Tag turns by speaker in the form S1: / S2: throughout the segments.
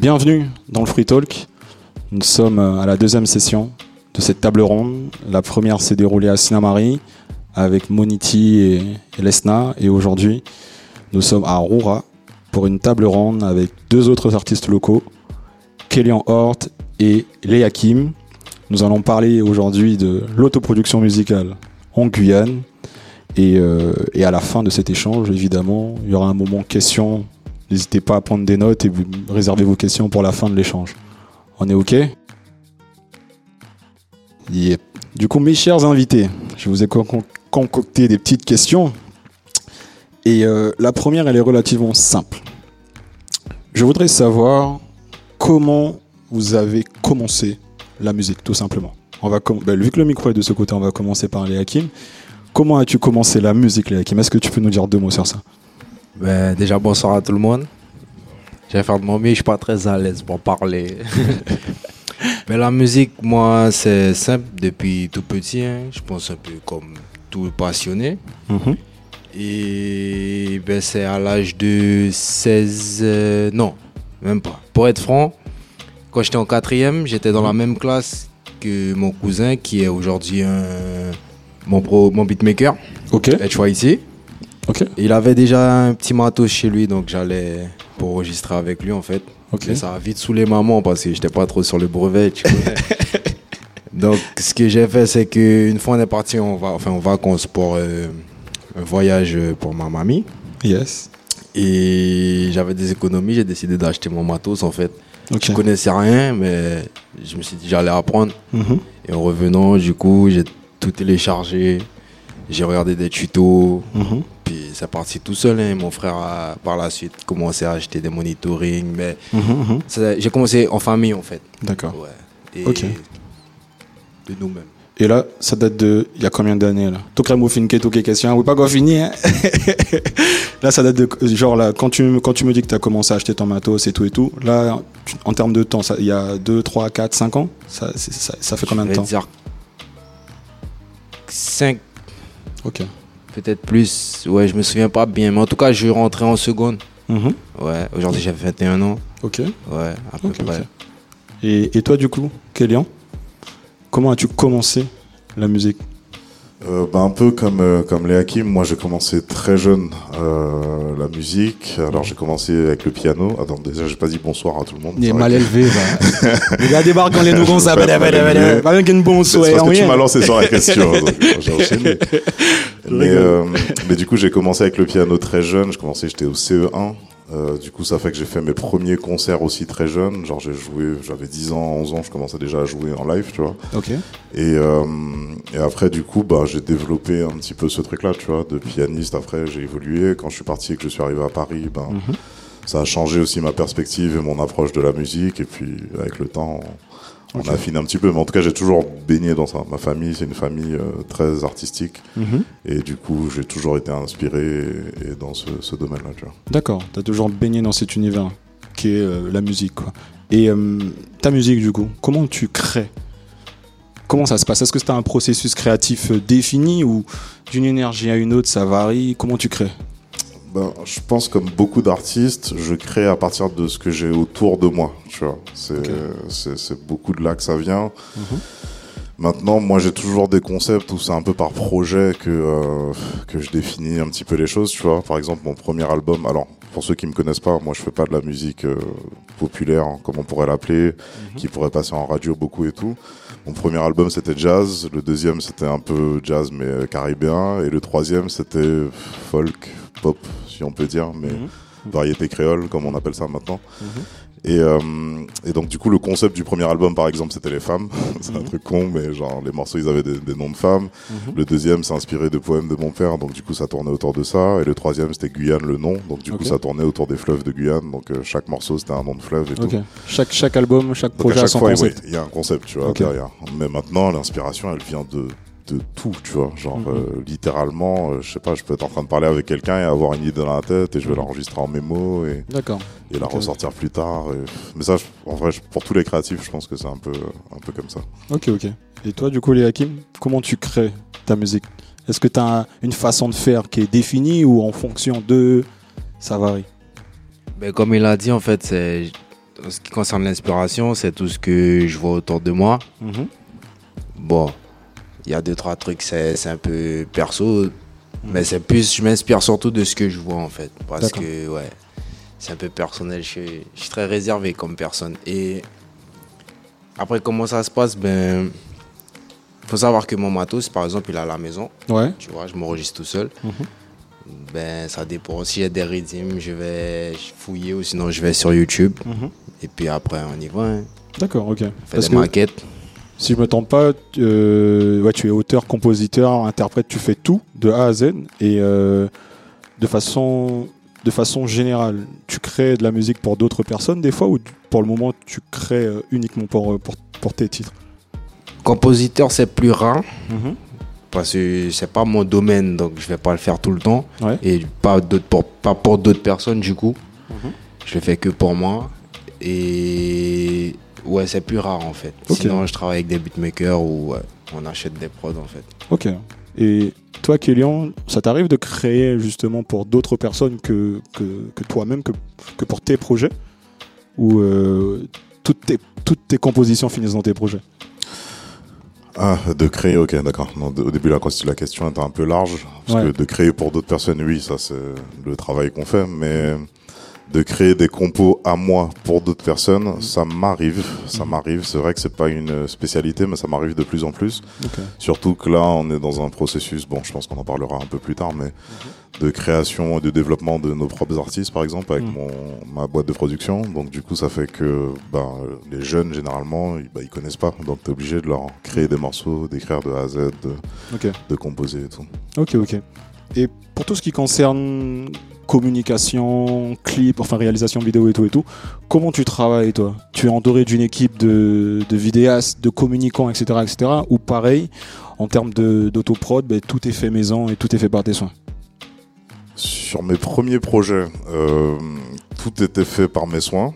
S1: Bienvenue dans le Free Talk. Nous sommes à la deuxième session de cette table ronde. La première s'est déroulée à Sinamari avec Moniti et, Lesna. Et aujourd'hui, nous sommes à Roura pour une table ronde avec deux autres artistes locaux, Kélian Hort et Léa Kim. Nous allons parler aujourd'hui de l'autoproduction musicale en Guyane. Et, euh, et, à la fin de cet échange, évidemment, il y aura un moment question. N'hésitez pas à prendre des notes et vous réservez vos questions pour la fin de l'échange. On est OK? Du coup, mes chers invités, je vous ai concocté des petites questions. Et euh, la première, elle est relativement simple. Je voudrais savoir comment vous avez commencé la musique, tout simplement. On va ben, vu que le micro est de ce côté, on va commencer par les Hakim. Comment as-tu commencé la musique, les Hakim Est-ce que tu peux nous dire deux mots sur ça?
S2: Ben, Déjà, bonsoir à tout le monde. Je vais faire de mon mieux, je suis pas très à l'aise pour parler. Mais la musique, moi, c'est simple depuis tout petit. Hein. Je pense un peu comme tout passionné. Mm-hmm. Et ben, c'est à l'âge de 16... Euh, non, même pas. Pour être franc, quand j'étais en quatrième, j'étais dans la même classe que mon cousin qui est aujourd'hui mon, pro, mon beatmaker.
S1: Ok.
S2: Être ici. Il avait déjà un petit matos chez lui, donc j'allais pour enregistrer avec lui en fait. Ça a vite saoulé maman parce que j'étais pas trop sur le brevet, tu donc ce que j'ai fait, c'est qu'une fois on est parti on va, enfin, en vacances pour euh, un voyage pour ma mamie.
S1: Yes.
S2: Et j'avais des économies, j'ai décidé d'acheter mon matos en fait. Okay. Je connaissais rien, mais je me suis dit j'allais apprendre.
S1: Mhm.
S2: Et en revenant, du coup, j'ai tout téléchargé. J'ai regardé des tutos.
S1: Mhm.
S2: Puis c'est parti tout seul. Hein. Mon frère a par la suite commencé à acheter des monitoring. Mais
S1: Mhm,
S2: j'ai commencé en famille en fait.
S1: D'accord.
S2: Ouais. Et
S1: Ok.
S2: de nous-mêmes.
S1: Et là, ça date de. Il y a combien d'années là? Tout que tout question. Oui, pas qu'on finit. Hein là, ça date de. Genre là, quand tu, quand tu me dis que tu as commencé à acheter ton matos et tout et tout, là, en termes de temps, il y a 2, 3, 4, 5 ans? Ça, ça, ça fait combien de temps
S2: vais dire 5,
S1: Ok.
S2: Peut-être plus. Ouais, je me souviens pas bien. Mais en tout cas, je rentrais en seconde.
S1: Mhm.
S2: Ouais, aujourd'hui j'ai 21 ans.
S1: Ok.
S2: Ouais, à peu près.
S1: Et, et toi, du coup, Kélian, comment as-tu commencé la musique?
S3: Euh, bah, un peu comme, euh, comme les Hakim, moi j'ai commencé très jeune euh, la musique. Alors j'ai commencé avec le piano. Attends, déjà j'ai pas dit bonsoir à tout le monde.
S1: Il est mal élevé, va. Les gars débarquent quand les comme ça.
S3: Pas
S1: même qu'une bonne souhait.
S3: parce que tu m'as lancé sur la question. j'ai enchaîné. Mais, euh, mais du coup j'ai commencé avec le piano très jeune. Je commençais, j'étais au CE1. Euh, du coup, ça fait que j'ai fait mes premiers concerts aussi très jeune. Genre, j'ai joué, j'avais 10 ans, 11 ans, je commençais déjà à jouer en live, tu vois.
S1: Ok.
S3: Et, euh, et après, du coup, bah, j'ai développé un petit peu ce truc-là, tu vois, de pianiste. Après, j'ai évolué. Quand je suis parti et que je suis arrivé à Paris, ben,
S1: Mhm.
S3: ça a changé aussi ma perspective et mon approche de la musique. Et puis, avec le temps, on, on affine un petit peu. Mais en tout cas, j'ai toujours baigné dans ça. Ma famille, c'est une famille euh, très artistique.
S1: Mhm.
S3: Et du coup, j'ai toujours été inspiré et, et dans ce, ce domaine-là, tu vois.
S1: D'accord. T'as toujours baigné dans cet univers qui est euh, la musique, quoi. Et euh, ta musique, du coup, comment tu crées? Comment ça se passe? Est-ce que c'est un processus créatif défini ou d'une énergie à une autre, ça varie? Comment tu crées?
S3: Ben, je pense comme beaucoup d'artistes, je crée à partir de ce que j'ai autour de moi. Tu vois, c'est beaucoup de là que ça vient.
S1: Mhm.
S3: Maintenant, moi, j'ai toujours des concepts où c'est un peu par projet que euh, que je définis un petit peu les choses. Tu vois, par exemple, mon premier album. Alors, pour ceux qui me connaissent pas, moi, je fais pas de la musique euh, populaire, hein, comme on pourrait l'appeler, qui pourrait passer en radio beaucoup et tout. Mon premier album, c'était jazz. Le deuxième, c'était un peu jazz, mais euh, caribéen. Et le troisième, c'était folk, pop, si on peut dire, mais
S1: Mhm.
S3: variété créole, comme on appelle ça maintenant.
S1: Mhm.
S3: Et, euh, et donc, du coup, le concept du premier album, par exemple, c'était les femmes. c'est un
S1: Mhm.
S3: truc con, mais genre, les morceaux, ils avaient des, des noms de femmes. Le deuxième, c'est inspiré de poèmes de mon père, donc du coup, ça tournait autour de ça. Et le troisième, c'était Guyane, le nom. Donc, du coup, ça tournait autour des fleuves de Guyane. Donc, euh, chaque morceau, c'était un nom de fleuve et tout.
S1: Chaque, chaque album, chaque
S3: Donc
S1: projet
S3: à
S1: a son
S3: fois,
S1: concept.
S3: oui, il y a un concept, tu vois, derrière. Mais maintenant, l'inspiration, elle vient de, de tout, tu vois. Genre,
S1: Mhm.
S3: euh, littéralement, euh, je sais pas, je peux être en train de parler avec quelqu'un et avoir une idée dans la tête et je vais l'enregistrer en mémo et,
S1: D'accord.
S3: et la ressortir plus tard. et- Mais ça, je- en vrai, je- pour tous les créatifs, je pense que c'est un peu, un peu comme ça.
S1: Ok, ok. Et toi, du coup, les Hakim, comment tu crées ta musique? Est-ce que tu as une façon de faire qui est définie ou en fonction de. Ça varie?
S2: Mais comme il a dit, en fait, c'est en ce qui concerne l'inspiration, c'est tout ce que je vois autour de moi.
S1: Mhm.
S2: Bon, il y a deux, trois trucs, c'est c'est un peu perso. Mais c'est plus, je m'inspire surtout de ce que je vois en fait. Parce que, ouais, c'est un peu personnel. Je suis, je suis très réservé comme personne. Et après, comment ça se passe Ben, faut savoir que mon matos, par exemple, il est à la maison.
S1: Ouais.
S2: Tu vois, je m'enregistre tout seul.
S1: Mhm.
S2: Ben, ça dépend. Si j'ai des rythmes, je vais fouiller ou sinon je vais sur YouTube.
S1: Mhm.
S2: Et puis après, on y va. Hein.
S1: D'accord, ok.
S2: On fait
S1: Parce
S2: des
S1: que
S2: maquettes.
S1: Si je me trompe pas, euh, ouais, tu es auteur, compositeur, interprète, tu fais tout de A à Z et euh, de façon de façon générale, tu crées de la musique pour d'autres personnes des fois ou pour le moment tu crées euh, uniquement pour, pour, pour tes titres?
S2: Compositeur, c'est plus rare. parce que c'est pas mon domaine, donc je vais pas le faire tout le temps.
S1: Ouais.
S2: Et pas, d'autres pour, pas pour d'autres personnes, du coup.
S1: Mhm.
S2: Je le fais que pour moi. Et ouais, c'est plus rare en fait. Sinon, je travaille avec des beatmakers ou ouais, on achète des prods en fait.
S1: Ok. Et toi, Kélian, ça t'arrive de créer justement pour d'autres personnes que, que, que toi-même, que, que pour tes projets? Ou euh, toutes, tes, toutes tes compositions finissent dans tes projets?
S3: Ah, de créer, ok, d'accord. Au début, la, ques- la question était un peu large. Parce
S1: Ouais.
S3: que de créer pour d'autres personnes, oui, ça c'est le travail qu'on fait. Mais de créer des compos à moi pour d'autres personnes, ça m'arrive. Ça m'arrive. C'est vrai que c'est pas une spécialité, mais ça m'arrive de plus en plus. Surtout que là, on est dans un processus, bon, je pense qu'on en parlera un peu plus tard, mais de création et de développement de nos propres artistes, par exemple, avec
S1: Mhm.
S3: mon, ma boîte de production. Donc, du coup, ça fait que ben, les jeunes, généralement, ils, ben, ils connaissent pas. Donc, tu es obligé de leur créer des morceaux, d'écrire de A à Z, de, de composer et tout.
S1: Ok, ok. Et pour tout ce qui concerne communication, clip, enfin réalisation vidéo et tout et tout, comment tu travailles toi? Tu es entouré d'une équipe de, de vidéastes, de communicants, etc., etc. Ou pareil, en termes d'autoprod, ben, tout est fait maison et tout est fait par tes soins?
S3: Sur mes premiers projets, euh, tout était fait par mes soins.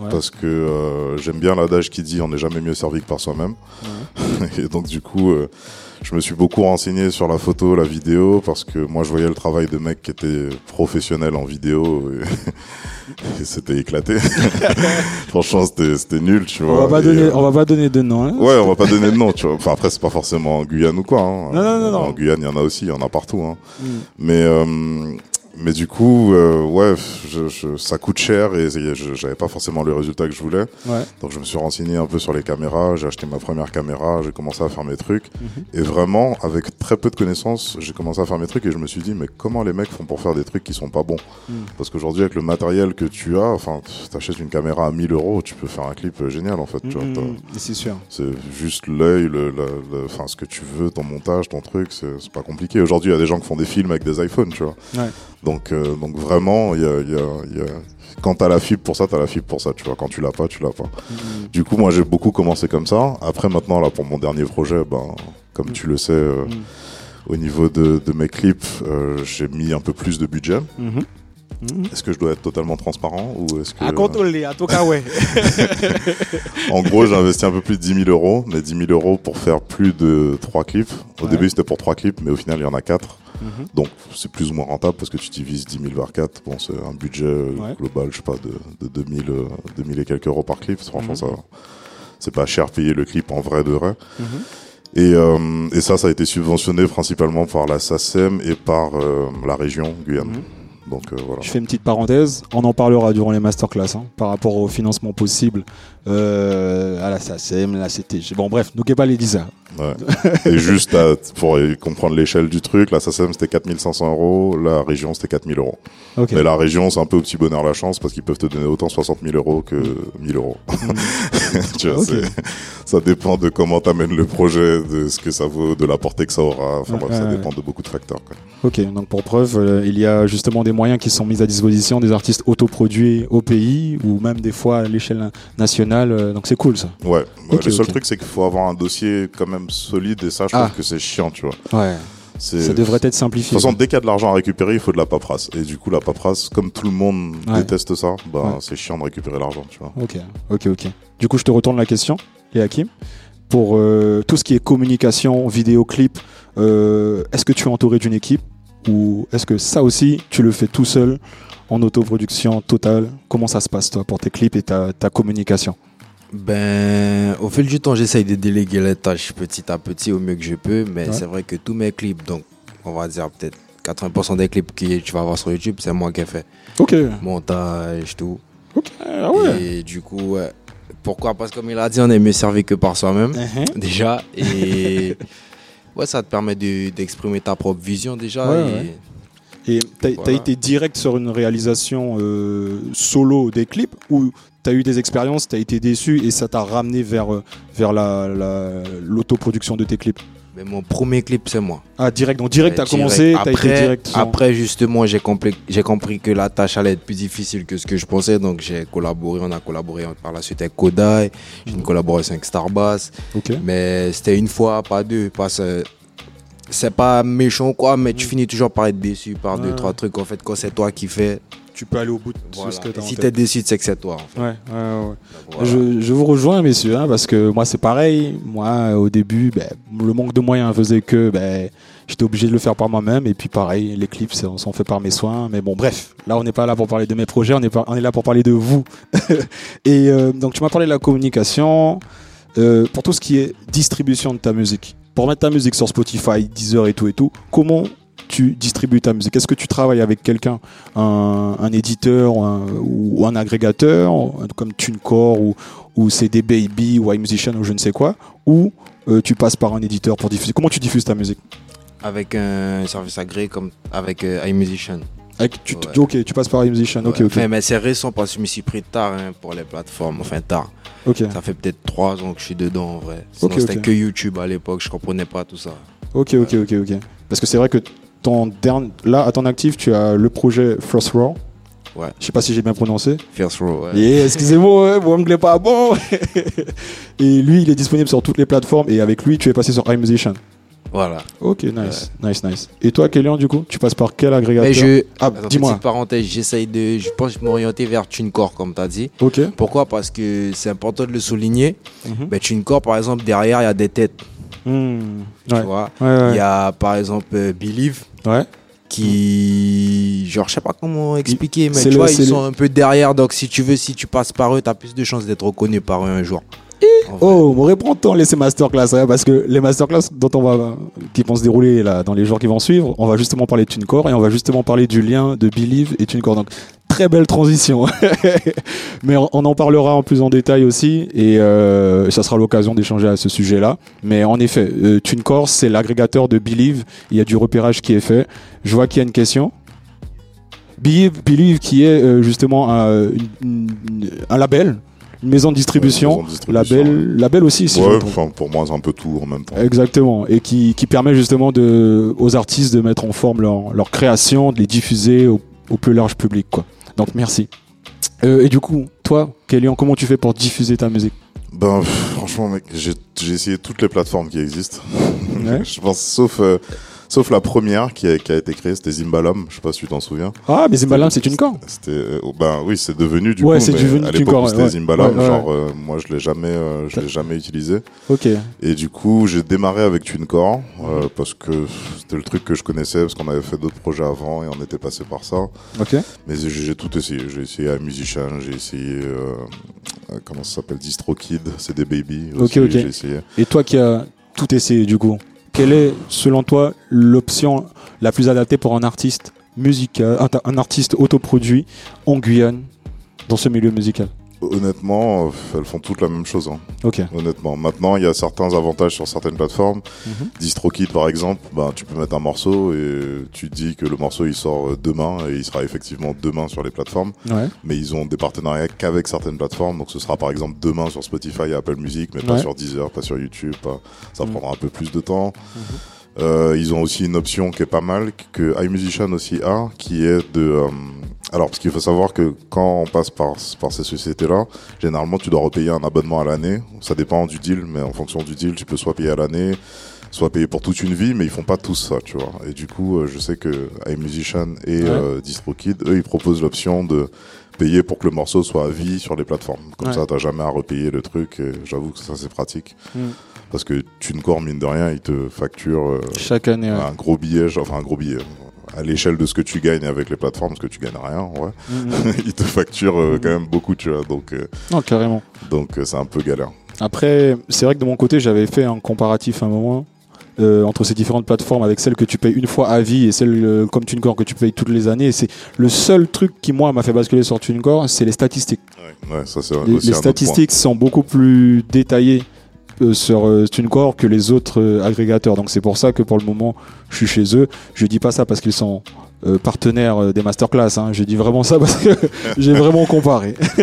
S1: Ouais.
S3: Parce que euh, j'aime bien l'adage qui dit on n'est jamais mieux servi que par soi-même. Et donc du coup, euh, je me suis beaucoup renseigné sur la photo, la vidéo, parce que moi je voyais le travail de mecs qui étaient professionnels en vidéo et, et c'était éclaté. Franchement, c'était c'était nul, tu
S1: On
S3: vois.
S1: va, pas
S3: Et,
S1: donner,
S3: euh,
S1: on va pas donner de nom. hein.
S3: Ouais, on va pas donner de nom, tu vois. Enfin après, c'est pas forcément en Guyane ou quoi. Hein.
S1: Non, non, non, non.
S3: En Guyane, il y en a aussi, il y en a partout. Hein.
S1: Mm.
S3: Mais euh, mais du coup, euh, ouais, je, je- ça coûte cher et j'avais pas forcément le résultat que je voulais.
S1: Ouais.
S3: Donc je me suis renseigné un peu sur les caméras, j'ai acheté ma première caméra, j'ai commencé à faire mes trucs.
S1: Mhm.
S3: Et vraiment, avec très peu de connaissances, j'ai commencé à faire mes trucs et je me suis dit, mais comment les mecs font pour faire des trucs qui sont pas bons?
S1: Mhm.
S3: Parce qu'aujourd'hui, avec le matériel que tu as, enfin, t'achètes une caméra à 1000 euros, tu peux faire un clip génial en fait.
S1: Mm, c'est sûr.
S3: c'est juste l'œil, le, enfin, ce que tu veux, ton montage, ton truc, c'est c'est pas compliqué. Aujourd'hui, il y a des gens qui font des films avec des iPhones, tu vois.
S1: Ouais.
S3: Donc, euh, donc vraiment, y a, il y a- il y a- quand t'as la fibre pour ça, t'as la fibre pour ça, tu vois. Quand tu l'as pas, tu l'as pas.
S1: Mm,
S3: Du coup, moi, j'ai beaucoup commencé comme ça. Après, maintenant, là, pour mon dernier projet, ben, comme tu le sais, euh,
S1: Mm.
S3: au niveau de, de mes clips, euh, j'ai mis un peu plus de budget.
S1: Mhm. Mhm.
S3: Est-ce que je dois être totalement transparent ou est-ce que
S1: À contrôler, à tout cas, ouais.
S3: En gros, j'ai investi un peu plus de 10 000 euros, mais 10 000 euros pour faire plus de 3 clips. Au
S1: Ouais.
S3: début, c'était pour 3 clips, mais au final, il y en a 4.
S1: Mhm.
S3: Donc, c'est plus ou moins rentable parce que tu divises 10 000 par 4. Bon, c'est un budget euh,
S1: Ouais.
S3: global, je sais pas, de, de 2000, euh, 2000 et quelques euros par clip. Franchement,
S1: Mhm.
S3: ça, c'est pas cher payer le clip en vrai de vrai.
S1: Mhm.
S3: Et, euh, et ça, ça a été subventionné principalement par la SACEM et par euh, la région Guyane. Donc, euh, voilà.
S1: Je fais une petite parenthèse, on en parlera durant les masterclass hein, par rapport au financement possible euh, à la SACEM, la CTG. Bon, bref, n'oubliez pas les 10
S3: Ouais. et juste à- pour comprendre l'échelle du truc, la SACEM c'était 4500 euros, la région c'était 4000 euros. Mais la région c'est un peu au petit bonheur la chance parce qu'ils peuvent te donner autant 60 000 euros que 1000 euros. Tu vois, ça dépend de comment t'amènes le projet, de ce que ça vaut, de la portée que ça aura. Enfin bref, ça
S1: ouais,
S3: dépend de beaucoup de facteurs. Quoi.
S1: Ok, donc pour preuve, euh, il y a justement des moyens qui sont mis à disposition des artistes autoproduits au pays ou même des fois à l'échelle nationale. euh, donc c'est cool ça.
S3: Ouais. Le seul truc c'est qu'il faut avoir un dossier quand même solide et ça je
S1: Ah.
S3: trouve que c'est chiant, tu vois.
S1: Ouais. Ça devrait être
S3: De
S1: simplifié.
S3: toute façon, dès qu'il y a de l'argent à récupérer, il faut de la paperasse. Et du coup, la paperasse, comme tout le monde
S1: Ouais.
S3: déteste ça, bah,
S1: Ouais.
S3: c'est chiant de récupérer l'argent, tu vois.
S1: Ok, ok, ok. Du coup, je te retourne la question, et Hakim. Pour euh, tout ce qui est communication, vidéoclip, euh, est-ce que tu es entouré d'une équipe Ou est-ce que ça aussi, tu le fais tout seul, en autoproduction totale? Comment ça se passe, toi, pour tes clips et ta, ta communication?
S2: Ben, au fil du temps, j'essaye de déléguer les tâches petit à petit au mieux que je peux, mais
S1: Ouais.
S2: c'est vrai que tous mes clips, donc on va dire peut-être 80% des clips que tu vas voir sur YouTube, c'est moi qui ai fait.
S1: Ok.
S2: Montage, tout.
S1: Ok. Ah ouais.
S2: Et du coup, ouais. Pourquoi? Parce que comme il a dit, on est mieux servi que par soi-même,
S1: Mhm.
S2: déjà. Et ouais, ça te permet de- d'exprimer ta propre vision déjà.
S1: Ouais,
S2: et-
S1: ouais. Et t'as as
S2: Voilà.
S1: été direct sur une réalisation euh, solo des clips ou t'as eu des expériences, t'as été déçu et ça t'a ramené vers, euh, vers la- la- l'autoproduction de tes clips?
S2: Mais mon premier clip, c'est moi.
S1: Ah, direct. Donc, direct, t'as commencé, t'as été
S2: Après-
S1: direct. sans-
S2: Après, justement, j'ai compris, que la tâche allait être plus difficile que ce que je pensais. Donc, j'ai collaboré. On a collaboré par la suite avec Kodai. J'ai une collaboration avec Starbass.
S1: Ok.
S2: Mais c'était une fois, pas deux. Pas ce- C'est pas méchant, quoi. Mais tu finis toujours par être déçu par deux, trois trucs. En fait, quand c'est toi qui fais,
S1: Tu peux aller au bout de
S2: voilà.
S1: ce que t'as en
S2: si t'es déçu, c'est que c'est toi. en fait.
S1: Ouais, ouais, ouais.
S2: Donc, voilà.
S1: Je, je vous rejoins, messieurs, hein, parce que moi, c'est pareil. Moi, au début, ben, le manque de moyens faisait que ben, j'étais obligé de le faire par moi-même. Et puis, pareil, les clips c'est- sont faits par mes soins. Mais bon, bref, là, on n'est pas là pour parler de mes projets, on est, pas- on est là pour parler de vous. et euh, donc, tu m'as parlé de la communication. Euh, pour tout ce qui est distribution de ta musique, pour mettre ta musique sur Spotify, Deezer et tout et tout, comment tu distribues ta musique? Est-ce que tu travailles avec quelqu'un, un, un éditeur ou un, ou un agrégateur, comme TuneCore ou, ou CD Baby ou iMusician ou je ne sais quoi, ou euh, tu passes par un éditeur pour diffuser? Comment tu diffuses ta musique?
S2: Avec un service agréé comme avec euh, iMusician.
S1: Avec, tu,
S2: Ouais.
S1: Ok, tu passes par iMusician. Ok,
S2: Ouais.
S1: ok.
S2: Enfin, mais c'est récent parce que je me suis pris tard hein, pour les plateformes. Enfin, tard.
S1: Ok,
S2: Ça fait peut-être trois ans que je suis dedans en vrai. Sinon, c'était que YouTube à l'époque, je comprenais pas tout ça.
S1: ok, ok, ok, ok. Parce que c'est vrai que ton dernier, là, à ton actif, tu as le projet First Row.
S2: Ouais.
S1: Je sais pas si j'ai bien prononcé.
S2: First Row, ouais.
S1: Et excusez-moi, ouais, mon anglais pas bon. et lui, il est disponible sur toutes les plateformes. Et avec lui, tu es passé sur iMusician.
S2: Voilà.
S1: Ok, nice, nice, nice. Et toi, Kélian, du coup, tu passes par quel agrégateur?
S2: Mais je,
S1: Ah, dis-moi.
S2: petite parenthèse, j'essaye de, je pense m'orienter vers TuneCore comme tu as dit.
S1: Ok.
S2: Pourquoi? Parce que c'est important de le souligner.
S1: Mhm.
S2: Mais TuneCore, par exemple, derrière, il y a des têtes.
S1: Hmm,
S2: Tu
S1: Ouais.
S2: vois
S1: Ouais, ouais.
S2: Il y a par exemple euh, Believe qui, genre, je sais pas comment expliquer, mais tu
S1: le-
S2: vois, ils
S1: le-
S2: sont un peu derrière. Donc, si tu veux, si tu passes par eux, tu as plus de chances d'être reconnu par eux un jour.
S1: Oh, on reprend ton laisser masterclass, hein, parce que les masterclass dont on va, qui vont se dérouler là, dans les jours qui vont suivre, on va justement parler de TuneCore et on va justement parler du lien de Believe et TuneCore. Donc, très belle transition. Mais on, en parlera en plus en détail aussi et euh, ça sera l'occasion d'échanger à ce sujet-là. Mais en effet, euh, TuneCore, c'est l'agrégateur de Believe. Il y a du repérage qui est fait. Je vois qu'il y a une question. Believe, Believe qui est euh, justement un, une- une- un label, une maison de distribution.
S3: Maison de distribution,
S1: Label, label aussi, si
S3: Ouais, enfin, pour moi, c'est un peu tout en même temps.
S1: Exactement, et qui, qui permet justement de, aux artistes de mettre en forme leur, leur création, de les diffuser au, au plus large public. Quoi. Donc merci. Euh, et du coup, toi, Kélian, comment tu fais pour diffuser ta musique?
S3: Ben, franchement, mec, j'ai j'ai essayé toutes les plateformes qui existent.
S1: Ouais.
S3: je pense, sauf, euh, sauf la première qui a, qui a été créée, c'était Zimbalam. Je sais pas si tu t'en souviens.
S1: Ah, mais Zimbalam, c'est une corps.
S3: C'était, euh, ben oui, c'est devenu du
S1: Ouais,
S3: coup.
S1: devenu
S3: à l'époque, c'était
S1: ouais.
S3: Zimbalam.
S1: Ouais.
S3: Genre, euh, moi, je l'ai jamais, euh, je l'ai jamais utilisé.
S1: Ok.
S3: Et du coup, j'ai démarré avec TuneCore euh, parce que c'était le truc que je connaissais parce qu'on avait fait d'autres projets avant et on était passé par ça.
S1: Ok.
S3: Mais j'ai tout essayé. J'ai essayé iMusician, j'ai essayé euh, comment ça s'appelle DistroKid, c'est des baby. Aussi,
S1: Ok, ok.
S3: J'ai essayé.
S1: Et toi qui as tout essayé, du coup, quelle est, selon toi, l'option la plus adaptée pour un artiste musical, un, artiste autoproduit en Guyane, dans ce milieu musical?
S3: Honnêtement, euh, elles font toutes la même chose. hein.
S1: Ok.
S3: Honnêtement, maintenant il y a certains avantages sur certaines plateformes.
S1: Mhm.
S3: DistroKid par exemple, ben tu peux mettre un morceau et tu dis que le morceau il sort euh, demain et il sera effectivement demain sur les plateformes.
S1: Ouais.
S3: Mais ils ont des partenariats qu'avec certaines plateformes, donc ce sera par exemple demain sur Spotify et Apple Music, mais pas sur Deezer, pas sur YouTube. Pas... Ça
S1: Mhm.
S3: prendra un peu plus de temps. Euh, ils ont aussi une option qui est pas mal, que iMusician aussi a, qui est de... euh, alors, parce qu'il faut savoir que quand on passe par, par ces sociétés-là, généralement, tu dois repayer un abonnement à l'année. Ça dépend du deal, mais en fonction du deal, tu peux soit payer à l'année, soit payer pour toute une vie, mais ils font pas tous ça, tu vois. Et du coup, euh, je sais que iMusician et
S1: Ouais.
S3: euh, DistroKid, eux, ils proposent l'option de payer pour que le morceau soit à vie sur les plateformes. Comme
S1: Ouais.
S3: ça, t'as jamais à repayer le truc. Et j'avoue que ça, c'est pratique.
S1: Mm.
S3: Parce que TuneCore, mine de rien, ils te facturent euh,
S1: Chaque année. ouais.
S3: un gros billet, enfin un gros billet. à l'échelle de ce que tu gagnes avec les plateformes, parce que tu gagnes rien, ouais.
S1: Mhm.
S3: ils te facturent euh, quand même beaucoup, tu vois. Donc, euh,
S1: non, carrément.
S3: donc euh, c'est un peu galère.
S1: Après, c'est vrai que de mon côté, j'avais fait un comparatif à un moment entre ces différentes plateformes avec celles que tu payes une fois à vie et celles euh, comme TuneCore que tu payes toutes les années. Et c'est le seul truc qui, moi, m'a fait basculer sur TuneCore, c'est les statistiques.
S3: Ouais, ouais, ça c'est
S1: Les, les statistiques sont beaucoup plus détaillées sur euh, TuneCore que les autres euh, agrégateurs. Donc c'est pour ça que pour le moment, je suis chez eux. Je dis pas ça parce qu'ils sont euh, partenaires euh, des masterclass. Hein. Je dis vraiment ça parce que j'ai vraiment comparé.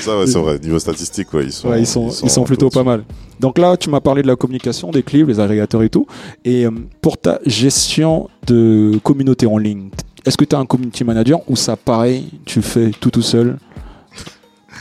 S3: Ça, ouais, c'est vrai. Niveau statistique, ouais, ils sont,
S1: Ouais, ils sont, ils plutôt pas mal. Donc là, tu m'as parlé de la communication, des clips, les agrégateurs et tout. Et euh, pour ta gestion de communauté en ligne, est-ce que tu as un community manager ou ça, pareil, tu fais tout tout seul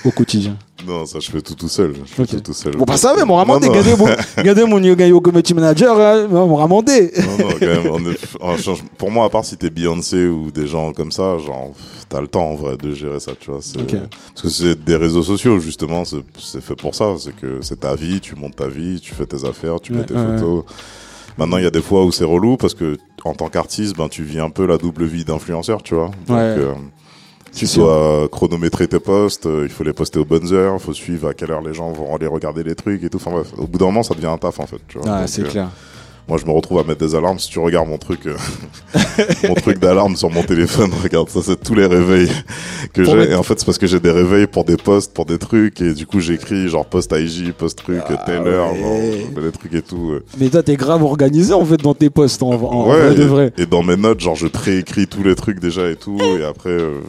S1: au quotidien?
S3: Non, ça, je fais tout tout seul. Je fais tout tout seul.
S1: Bon, pas ça, mais mon ramandé, regardez mon, regardez mon yo community manager, hein, mon ramandé.
S3: Non, non, quand même, on est- pour moi, à part si t'es Beyoncé ou des gens comme ça, genre, t'as le temps en vrai de gérer ça, tu vois. c'est-
S1: Ok.
S3: Parce que c'est des réseaux sociaux, justement, c'est c'est fait pour ça. C'est que c'est ta vie, tu montes ta vie, tu fais tes affaires, tu mets
S1: Ouais,
S3: tes
S1: ouais,
S3: photos. Maintenant, il y a des fois où c'est relou parce que en tant qu'artiste, ben, tu vis un peu la double vie d'influenceur, tu vois. Donc,
S1: Ouais.
S3: euh, Tu
S1: sûr.
S3: dois chronométrer tes posts, euh, il faut les poster aux bonnes heures, il faut suivre à quelle heure les gens vont aller regarder les trucs et tout. Enfin bref, au bout d'un moment, ça devient un taf en fait. Tu vois.
S1: Ah, c'est
S3: euh,
S1: clair.
S3: moi, je me retrouve à mettre des alarmes. Si tu regardes mon truc, euh, mon truc d'alarme sur mon téléphone, regarde, ça, c'est tous les réveils que j'ai.
S1: mettre-
S3: Et en fait, c'est parce que j'ai des réveils pour des posts, pour des trucs. Et du coup, j'écris genre post IG, post truc,
S1: Ah
S3: telle heure,
S1: ouais.
S3: genre, des trucs et tout. euh.
S1: Mais toi, t'es grave organisé en fait dans tes posts en, en
S3: ouais,
S1: vrai de
S3: et,
S1: vrai.
S3: et dans mes notes, genre, je préécris tous les trucs déjà et tout. Et après, euh,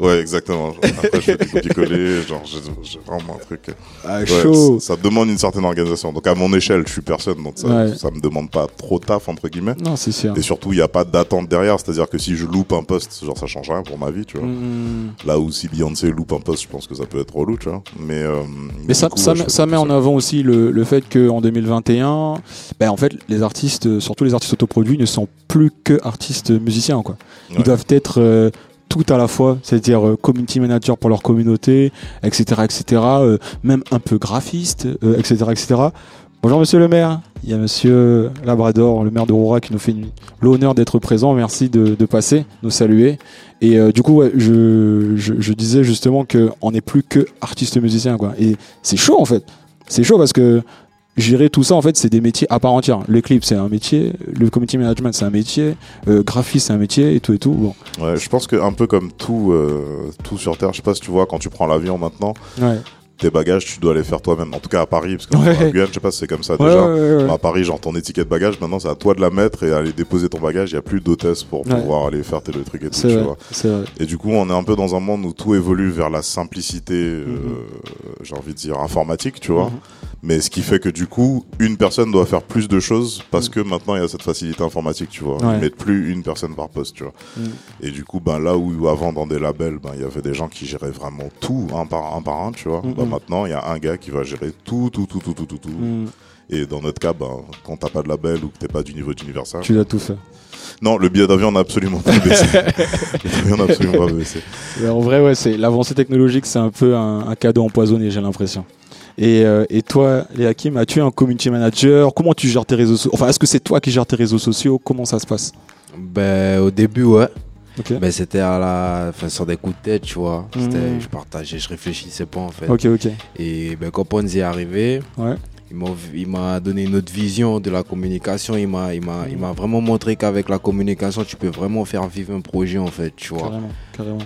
S3: ouais, exactement. Après, je fais du copier-coller. Genre, j'ai vraiment un truc.
S1: Ah,
S3: Ouais,
S1: chaud.
S3: ça demande une certaine organisation. Donc, à mon échelle, je suis personne. Donc, ça,
S1: Ouais.
S3: ça me demande pas trop taf, entre guillemets.
S1: Non, c'est sûr.
S3: Et surtout, il n'y a pas d'attente derrière. C'est-à-dire que si je loupe un poste, genre, ça change rien pour ma vie, tu vois.
S1: Mm.
S3: Là où si Beyoncé loupe un poste, je pense que ça peut être relou, tu vois. Mais, euh,
S1: Mais ça,
S3: coup,
S1: ça,
S3: ouais,
S1: met- ça en avant aussi le, le fait qu'en 2021, ben en fait, les artistes, surtout les artistes autoproduits, ne sont plus que artistes musiciens. Quoi. Ils doivent être euh, tout à la fois, c'est-à-dire euh, community manager pour leur communauté, etc., etc., euh, même un peu graphiste, euh, etc., etc. Bonjour Monsieur le maire, il y a Monsieur Labrador, le maire de Roura, qui nous fait l'honneur d'être présent. Merci de, de passer, nous saluer. Et euh, du coup, ouais, je, je, je disais justement que on n'est plus que artiste musicien, quoi. Et c'est chaud en fait. C'est chaud parce que gérer tout ça, en fait, c'est des métiers à part entière. Le clip, c'est un métier. Le community management, c'est un métier. Euh, graphiste, c'est un métier et tout et tout. Bon.
S3: Ouais, je pense que un peu comme tout, euh, tout sur Terre, je sais pas si tu vois, quand tu prends l'avion maintenant,
S1: Ouais.
S3: tes bagages, tu dois les faire toi-même. En tout cas à Paris, parce que
S1: Ouais.
S3: Guyane, je sais pas si c'est comme ça déjà. À Paris, genre ton étiquette bagage, maintenant c'est à toi de la mettre et aller déposer ton bagage. Il y a plus d'hôtesse pour pouvoir aller faire tes trucs et tout,
S1: C'est
S3: tu
S1: vrai.
S3: vois. Et du coup, on est un peu dans un monde où tout évolue vers la simplicité, euh,
S1: Mhm.
S3: j'ai envie de dire informatique, tu vois.
S1: Mhm.
S3: Mais ce qui fait que du coup, une personne doit faire plus de choses parce que maintenant il y a cette facilité informatique, tu vois. Ils mettent plus une personne par poste, tu vois.
S1: Mhm.
S3: Et du coup, ben là où avant dans des labels, ben il y avait des gens qui géraient vraiment tout un par un par un, tu vois. Ben, maintenant, il y a un gars qui va gérer tout, tout, tout, tout, tout, tout, tout.
S1: Mm.
S3: Et dans notre cas, ben quand t'as pas de label ou que t'es pas du niveau d'Universal,
S1: Tu dois tout faire.
S3: non, le billet d'avion n'a absolument pas baissé. le n'a absolument pas baissé.
S1: En vrai, ouais, c'est l'avancée technologique, c'est un peu un, un cadeau empoisonné, j'ai l'impression. Et, euh, et toi, Léa Kim, as-tu un community manager? Comment tu gères tes réseaux sociaux Enfin, est-ce que c'est toi qui gères tes réseaux sociaux? Comment ça se passe?
S2: Ben, au début, ouais.
S1: Ok.
S2: Ben, c'était à la, enfin, sur des coups de tête, tu vois.
S1: Mhm.
S2: Je partageais, je réfléchissais pas, en fait.
S1: Ok, ok.
S2: Et ben, quand Ponzi est arrivé,
S1: Ouais.
S2: il m'a, donné une autre vision de la communication. Il m'a, il m'a, vraiment montré qu'avec la communication, tu peux vraiment faire vivre un projet, en fait, tu vois.
S1: Carrément, carrément,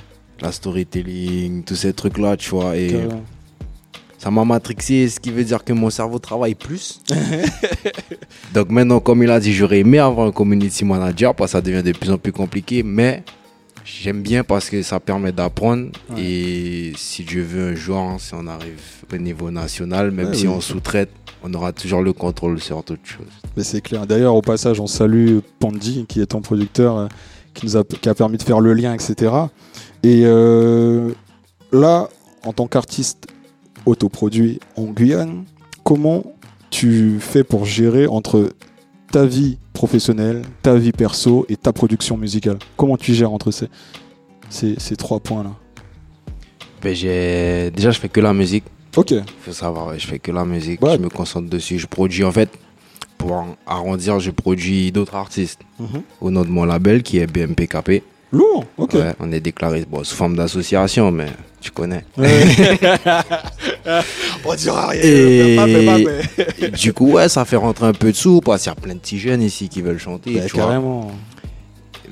S2: La storytelling, tous ces trucs-là, tu vois. Et
S1: carrément.
S2: Ça m'a matrixé, ce qui veut dire que mon cerveau travaille plus. Donc maintenant, comme il a dit, j'aurais aimé avoir un community manager parce que ça devient de plus en plus compliqué, mais j'aime bien parce que ça permet d'apprendre.
S1: Ouais.
S2: Et si Dieu veut un jour, si on arrive au niveau national, même
S1: Ouais,
S2: si
S1: oui.
S2: on sous-traite, on aura toujours le contrôle sur toute chose.
S1: Mais c'est clair. D'ailleurs, au passage, on salue Pandi, qui est ton producteur, euh, qui nous a, qui a permis de faire le lien, etc. Et euh, là, en tant qu'artiste autoproduit en Guyane, comment tu fais pour gérer entre ta vie professionnelle, ta vie perso et ta production musicale? Comment tu gères entre ces, ces, ces trois points-là?
S2: Ben. Déjà, je fais que la musique.
S1: Ok,
S2: Il faut savoir, je fais que la musique.
S1: Ouais.
S2: Je me concentre dessus. Je produis. En fait, pour arrondir, je produis d'autres artistes
S1: Mhm.
S2: au nom de mon label qui est BMPKP.
S1: Lourd, ok.
S2: Ouais, on est déclaré bon, sous forme d'association, mais tu connais.
S1: On dira rien.
S2: Et- Et du coup, ouais, ça fait rentrer un peu de sous parce qu'il y a plein de petits jeunes ici qui veulent chanter.
S1: Bah,
S2: tu vois.
S1: carrément.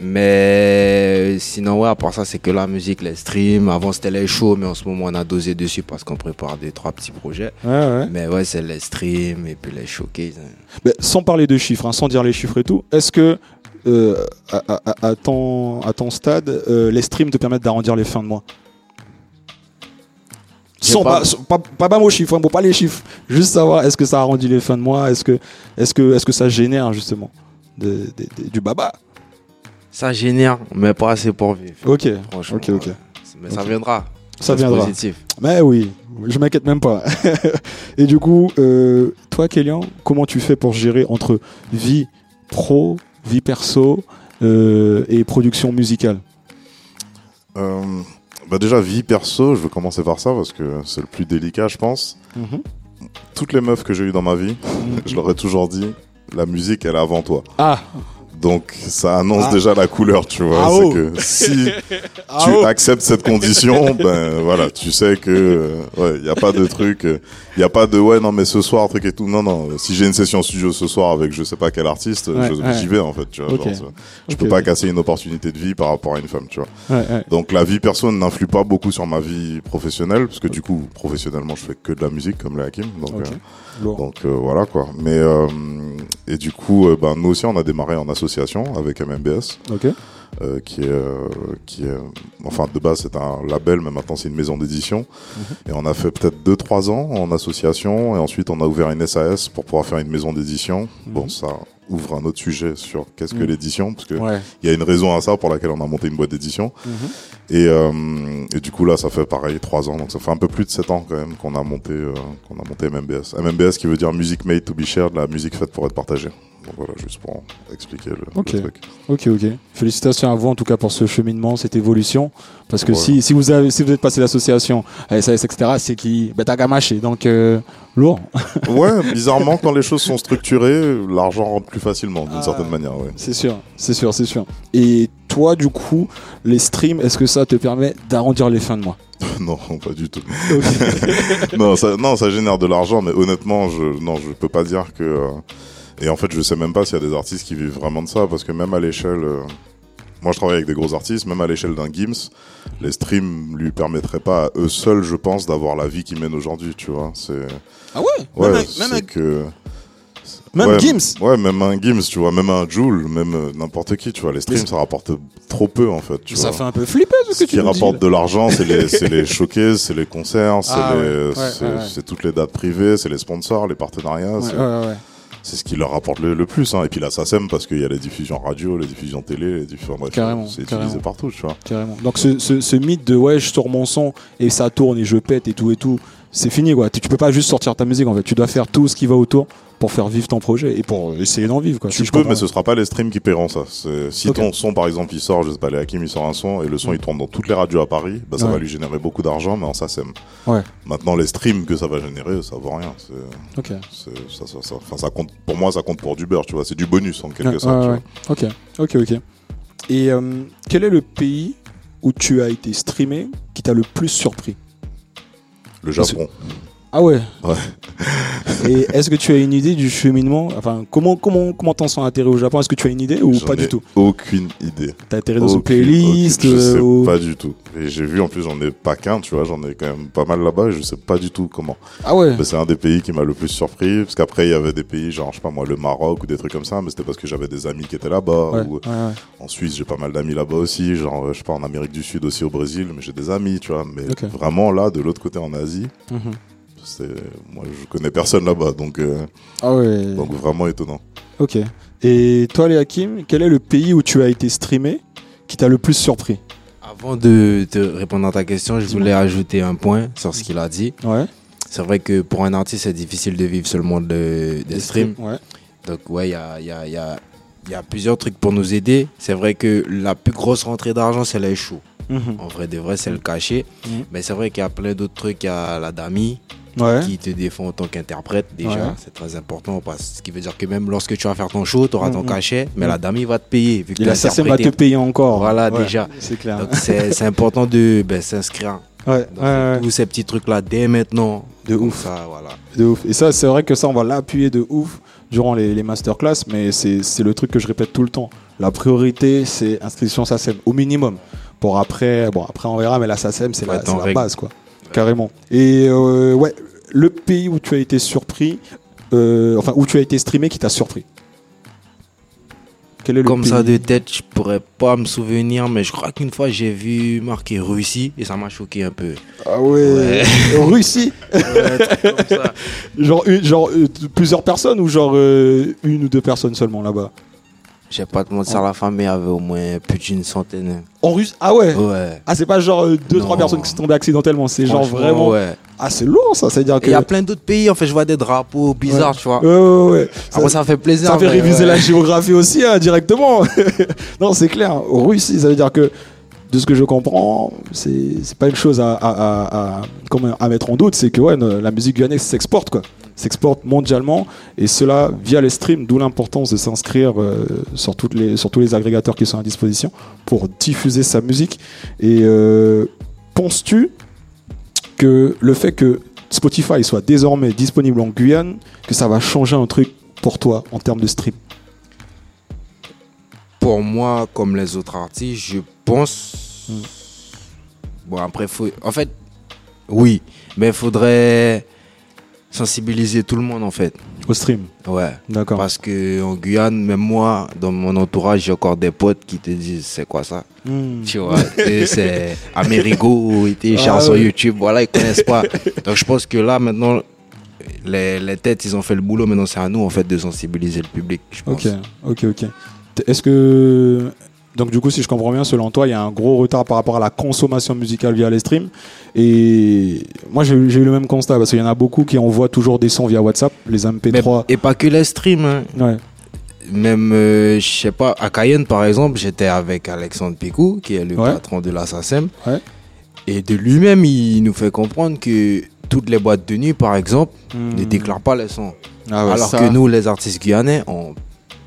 S2: Mais sinon, ouais, à part ça, c'est que la musique, les streams. Avant, c'était les shows, mais en ce moment, on a dosé dessus parce qu'on prépare des trois petits projets.
S1: Ouais, ouais.
S2: Mais ouais, c'est les streams et puis les showcases. hein.
S1: Mais sans parler de chiffres, hein, sans dire les chiffres et tout, est-ce que euh, à, à- à ton, à ton stade, euh, les streams te permettent d'arrondir les fins de mois? Sans
S2: pas-
S1: pas, pas, pas, pas aux chiffres, hein, bon, pas les chiffres. Juste savoir, est-ce que ça arrondit les fins de mois Est-ce que, est que, est que ça génère justement de- de- de- du baba
S2: Ça génère, mais pas assez pour vivre.
S1: Ok,
S2: Franchement.
S1: ok, ok.
S2: ouais. Mais ça viendra.
S1: Ça
S2: C'est
S1: viendra.
S2: positif.
S1: Mais oui, je m'inquiète même pas. Et du coup, euh, toi, Kélian, comment tu fais pour gérer entre vie pro, vie perso euh, et production musicale?
S3: Euh, bah déjà, vie perso, je veux commencer par ça parce que c'est le plus délicat, je pense. Toutes les meufs que j'ai eues dans ma vie, je leur ai toujours dit, la musique, elle est avant toi.
S1: Ah,
S3: Donc ça annonce
S1: Ah.
S3: déjà la couleur, tu vois.
S1: Ah oh.
S3: que si
S1: Ah
S3: tu
S1: oh.
S3: acceptes cette condition, ben voilà, tu sais que euh, ouais, y a pas de truc, il y a pas de ouais non mais ce soir truc et tout. Non non, si j'ai une session studio ce soir avec je sais pas quel artiste,
S1: Ouais,
S3: je-
S1: ouais.
S3: j'y vais en fait, tu vois. Genre, je
S1: Ok,
S3: peux pas casser une opportunité de vie par rapport à une femme, tu vois. Donc la vie perso n'influe pas beaucoup sur ma vie professionnelle parce que du coup professionnellement je fais que de la musique comme le Hakim. Donc euh. Donc euh, voilà quoi. Mais euh, et du coup, euh, ben, nous aussi on a démarré en association avec MMBS,
S1: Ok.
S3: euh, qui est euh, qui est enfin de base c'est un label, mais maintenant c'est une maison d'édition.
S1: Mhm.
S3: Et on a fait peut-être 2-3 ans en association et ensuite on a ouvert une SAS pour pouvoir faire une maison d'édition. Bon
S1: Mhm.
S3: ça ouvre un autre sujet sur qu'est-ce que
S1: Mhm.
S3: l'édition parce que
S1: Ouais.
S3: il y a une raison à ça pour laquelle on a monté une boîte d'édition.
S1: Mhm.
S3: Et, euh, et du coup là, ça fait pareil trois ans, donc ça fait un peu plus de sept ans quand même qu'on a monté euh, qu'on a monté MMBS. MMBS qui veut dire Music Made to be Shared, la musique faite pour être partagée. Donc voilà, juste pour expliquer le, le
S1: Ok.
S3: truc.
S1: Ok, ok. Félicitations à vous en tout cas pour ce cheminement, cette évolution. Parce que si, si vous avez si vous êtes passé l'association à SAS, etc., c'est qui bah, t'as gamaché. Donc euh, lourd.
S3: Ouais, bizarrement, quand les choses sont structurées, l'argent rentre plus facilement d'une
S1: Ah.
S3: certaine manière. Ouais.
S1: C'est sûr, c'est sûr, c'est sûr. Et toi, du coup, les streams, est-ce que ça te permet d'arrondir les fins de mois?
S3: Non, pas du tout. non, ça, non, ça génère de l'argent, mais honnêtement, je, non, je peux pas dire que. euh, et en fait, je sais même pas s'il y a des artistes qui vivent vraiment de ça, parce que même à l'échelle. euh, moi, je travaille avec des gros artistes, même à l'échelle d'un Gims, les streams lui permettraient pas à eux seuls, je pense, d'avoir la vie qu'ils mènent aujourd'hui, tu vois. C'est.
S1: Ah ouais?
S3: Ouais,
S1: Même
S3: c'est
S1: même un-
S3: que.
S1: Même
S3: ouais,
S1: Gims?
S3: Ouais, même un Gims, tu vois, même un Joule, même euh, n'importe qui, tu vois. Les streams, ça rapporte trop peu, en fait. Tu
S1: Ça
S3: vois.
S1: fait un peu flipper ce
S3: Ce
S1: que tu
S3: qui
S1: dis,
S3: rapporte de l'argent, c'est les, c'est les showcases, c'est les concerts, c'est
S1: Ah
S3: les-
S1: ouais, ouais,
S3: c'est-
S1: ouais, ouais.
S3: c'est toutes les dates privées, c'est les sponsors, les partenariats. C'est ce qui leur rapporte le, le plus. Hein. Et puis là, ça sème parce qu'il y a les diffusions radio, les diffusions télé, les diffusions. bref,
S1: Carrément,
S3: C'est utilisé partout, tu vois.
S1: Carrément. Donc ce, ce, ce mythe de ouais, je sors mon son et ça tourne et je pète et tout et tout, c'est fini quoi. Tu, tu peux pas juste sortir ta musique en fait. Tu dois faire tout ce qui va autour pour faire vivre ton projet et pour essayer d'en vivre quoi.
S3: Tu
S1: si
S3: peux, mais ce sera pas les streams qui paieront ça. Si ton son, par exemple, il sort, je sais pas, les Hakim, il sort un son et le son, il tourne dans toutes les radios à Paris, bah, ça
S1: Ouais.
S3: va lui générer beaucoup d'argent, mais en.
S1: Ouais.
S3: Maintenant, les streams que ça va générer, ça vaut rien.
S1: Ok.
S3: ça, ça, ça, enfin, ça compte, pour moi, ça compte pour du beurre, tu vois. C'est du bonus, en quelque sorte.
S1: Ok, ok, ok. Et euh, quel est le pays où tu as été streamé qui t'a le plus surpris?
S3: Le Japon.
S1: Ah ouais.
S3: Ouais.
S1: Et est-ce que tu as une idée du cheminement? Enfin, comment comment comment t'en sens atterri au Japon? Est-ce que tu as une idée ou pas du tout?
S3: Aucune idée.
S1: T'as atterri dans une playlist
S3: aucune- Je sais
S1: euh, ou-
S3: pas du tout. Et j'ai vu en plus, j'en ai pas qu'un, tu vois, j'en ai quand même pas mal là-bas et je sais pas du tout comment.
S1: Ah ouais.
S3: Mais c'est un des pays qui m'a le plus surpris parce qu'après il y avait des pays genre je sais pas moi le Maroc ou des trucs comme ça, mais c'était parce que j'avais des amis qui étaient là-bas.
S1: Ouais,
S3: Ou
S1: ouais, ouais.
S3: en Suisse j'ai pas mal d'amis là-bas aussi, genre je sais pas en Amérique du Sud aussi au Brésil, mais j'ai des amis, tu vois. Mais vraiment là de l'autre côté en Asie,
S1: Mhm.
S3: c'est moi je connais personne là-bas, donc euh,
S1: Ah ouais.
S3: donc vraiment étonnant.
S1: Ok. Et toi, les Hakim, quel est le pays où tu as été streamé qui t'a le plus surpris?
S2: Avant de te répondre à ta question, je voulais ajouter un point sur ce qu'il a dit.
S1: Ouais.
S2: C'est vrai que pour un artiste, c'est difficile de vivre seulement de, des streams.
S1: Ouais.
S2: Donc ouais, il y a, il y, a, il y, a, y a plusieurs trucs pour nous aider. C'est vrai que la plus grosse rentrée d'argent, c'est les shows.
S1: Mhm.
S2: En vrai de vrai, c'est le cachet.
S1: Mhm.
S2: Mais c'est vrai qu'il y a plein d'autres trucs. Il y a la Dami,
S1: Ouais.
S2: qui te défend en tant qu'interprète déjà,
S1: Ouais.
S2: c'est très important parce ce qui veut dire que même lorsque tu vas faire ton show, tu auras ton cachet, mais
S1: Mhm.
S2: la dame il va te payer vu que
S1: la SACEM va te payer encore.
S2: Voilà,
S1: Ouais,
S2: déjà.
S1: C'est clair.
S2: Donc c'est important de ben, s'inscrire
S1: Ouais,
S2: dans
S1: ouais, ouais.
S2: tous ces petits trucs là dès maintenant.
S1: De ouf.
S2: Ça, voilà.
S1: De ouf. Et ça, c'est vrai que ça, on va l'appuyer de ouf durant les, les masterclass, mais c'est le truc que je répète tout le temps. La priorité, c'est inscription SACEM, au minimum. Pour après, bon, après on verra, mais la SACEM, c'est la,
S2: être
S1: c'est la
S2: règle.
S1: base, quoi. Carrément. Et euh, ouais, le pays où tu as été surpris, euh, enfin, où tu as été streamé qui t'a surpris. Quel est le
S2: Comme
S1: pays
S2: ça de tête, je pourrais pas me souvenir, mais je crois qu'une fois j'ai vu marqué Russie et ça m'a choqué un peu.
S1: Ah ouais. Russie
S2: Ouais, truc comme ça.
S1: Genre, une- genre euh, plusieurs personnes ou genre euh, une ou deux personnes seulement là-bas?
S2: Je vais pas te mentir, la famille avait au moins plus d'une centaine.
S1: En Russie Ah ouais?
S2: Ouais.
S1: Ah, c'est pas genre euh, deux, trois personnes qui sont tombées accidentellement, c'est genre vraiment.
S2: Ouais.
S1: Ah, c'est lourd ça, c'est-à-dire
S2: Et
S1: que.
S2: Il y a plein d'autres pays, en fait, je vois des drapeaux bizarres, tu vois.
S1: Ouais, ouais, ouais. Ça,
S2: Après, ça fait plaisir.
S1: ça fait réviser la géographie aussi, hein, directement. non, c'est clair. Russie, ça veut dire que, de ce que je comprends, c'est pas une chose à, à, à, à- comment- à mettre en doute, c'est que ouais, la musique guyanaise s'exporte, quoi. S'exporte mondialement, et cela via les streams, d'où l'importance de s'inscrire euh, sur, toutes les, sur tous les agrégateurs qui sont à disposition pour diffuser sa musique. Et euh, penses-tu que le fait que Spotify soit désormais disponible en Guyane, que ça va changer un truc pour toi en termes de stream?
S2: Pour moi, comme les autres artistes, je pense.
S1: Hmm.
S2: Bon, après, faut... en fait, oui, mais il faudrait sensibiliser tout le monde, en fait.
S1: Au stream,
S2: Ouais.
S1: d'accord.
S2: Parce que en Guyane, même moi, dans mon entourage, j'ai encore des potes qui te disent c'est quoi ça?
S1: Hmm.
S2: Tu vois, c'est Amerigo, était
S1: Ah ouais.
S2: YouTube, voilà, ils connaissent pas. Donc je pense que là, maintenant, les, les têtes, ils ont fait le boulot, maintenant c'est à nous, en fait, de sensibiliser le public, je pense.
S1: Ok, ok, ok. Est-ce que. Donc, du coup, si je comprends bien, selon toi, il y a un gros retard par rapport à la consommation musicale via les streams. Et moi, j'ai eu le même constat parce qu'il y en a beaucoup qui envoient toujours des sons via WhatsApp, les
S2: Mais-
S1: MP3.
S2: et pas que les streams, hein.
S1: Ouais.
S2: même, euh, je sais pas, à Cayenne, par exemple, j'étais avec Alexandre Picou, qui est le
S1: Ouais.
S2: patron de la SACEM.
S1: Ouais.
S2: Et de lui-même, il nous fait comprendre que toutes les boîtes de nuit, par exemple, ne
S1: Hmm.
S2: déclarent pas les sons.
S1: Ah ouais,
S2: Alors
S1: ça-
S2: que nous, les artistes guyanais, on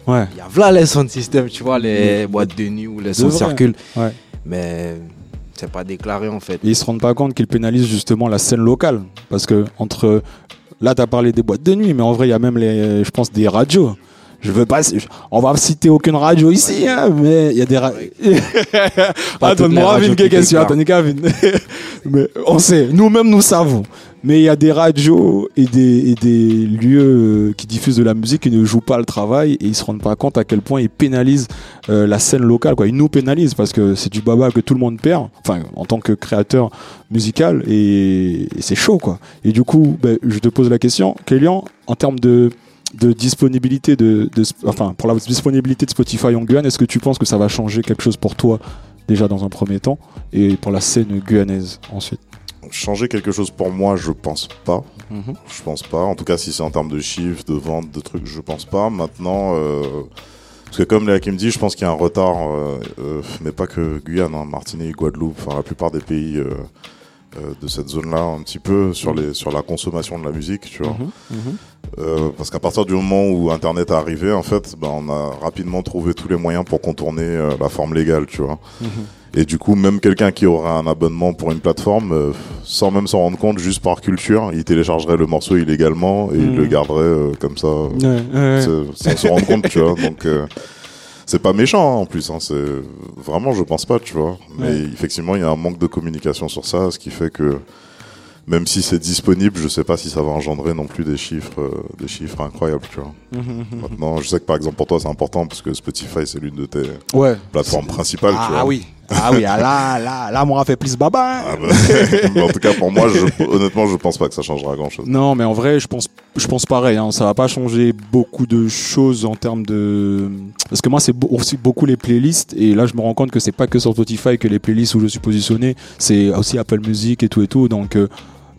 S1: Ouais.
S2: Il y a voilà les sons de système, tu vois, les boîtes de nuit où les sons circulent.
S1: Ouais.
S2: Mais c'est pas déclaré en fait.
S1: Et ils se rendent pas compte qu'ils pénalisent justement la scène locale. Parce que entre. Là, tu as parlé des boîtes de nuit, mais en vrai, il y a même, les, je pense, des radios. Je veux pas. On va citer aucune radio ici, hein, mais il y a des
S2: les
S1: moi,
S2: radios déclarent.
S1: Attendez, Kevin. Mais on sait, nous-mêmes, nous savons. Mais il y a des radios et des, et des lieux euh, qui diffusent de la musique qui ne jouent pas le travail et ils se rendent pas compte à quel point ils pénalisent euh, la scène locale. Quoi. Ils nous pénalisent parce que c'est du baba que tout le monde perd, enfin, en tant que créateur musical et, c'est chaud. quoi. Et du coup, ben, je te pose la question, Kélian, en termes de de disponibilité de, de enfin pour la disponibilité de Spotify en Guyane, est-ce que tu penses que ça va changer quelque chose pour toi déjà dans un premier temps et pour la scène guyanaise ensuite?
S3: Changer quelque chose pour moi, je pense pas. Je pense pas. En tout cas, si c'est en termes de chiffres, de ventes, de trucs, je pense pas. Maintenant, euh, parce que comme Léa qui me dit, je pense qu'il y a un retard, euh, euh, mais pas que Guyane, hein, Martinique, Guadeloupe, enfin la plupart des pays euh, euh, de cette zone-là, un petit peu sur les sur la consommation de la musique, tu vois.
S1: Mhm, mhm.
S3: Euh, parce qu'à partir du moment où Internet est arrivé, en fait, ben, on a rapidement trouvé tous les moyens pour contourner la forme légale, tu vois. Et du coup, même quelqu'un qui aurait un abonnement pour une plateforme, euh, sans même s'en rendre compte, juste par culture, il téléchargerait le morceau illégalement et il le garderait euh, comme ça,
S1: Ouais, ouais,
S3: sans se rendre compte, tu vois. Donc, euh, c'est pas méchant hein, en plus. Hein, c'est vraiment, je pense pas, tu vois. Mais
S1: Ouais.
S3: effectivement, il y a un manque de communication sur ça, ce qui fait que même si c'est disponible, je sais pas si ça va engendrer non plus des chiffres, euh, des chiffres incroyables, tu vois.
S1: Mhm, mhm.
S3: Maintenant, je sais que par exemple pour toi c'est important parce que Spotify c'est l'une de tes
S1: Ouais.
S3: plateformes principales, tu vois.
S1: Ah oui. Ah oui, ah là, là, là, m'aura fait plus baba. hein.
S3: Ah bah, en tout cas, pour moi, je, honnêtement, je pense pas que ça changera grand chose.
S1: Non, mais en vrai, je pense, je pense pareil. Hein, ça va pas changer beaucoup de choses en termes de. Parce que moi, c'est aussi beaucoup les playlists. Et là, je me rends compte que c'est pas que sur Spotify que les playlists où je suis positionné. C'est aussi Apple Music et tout et tout. Donc, euh,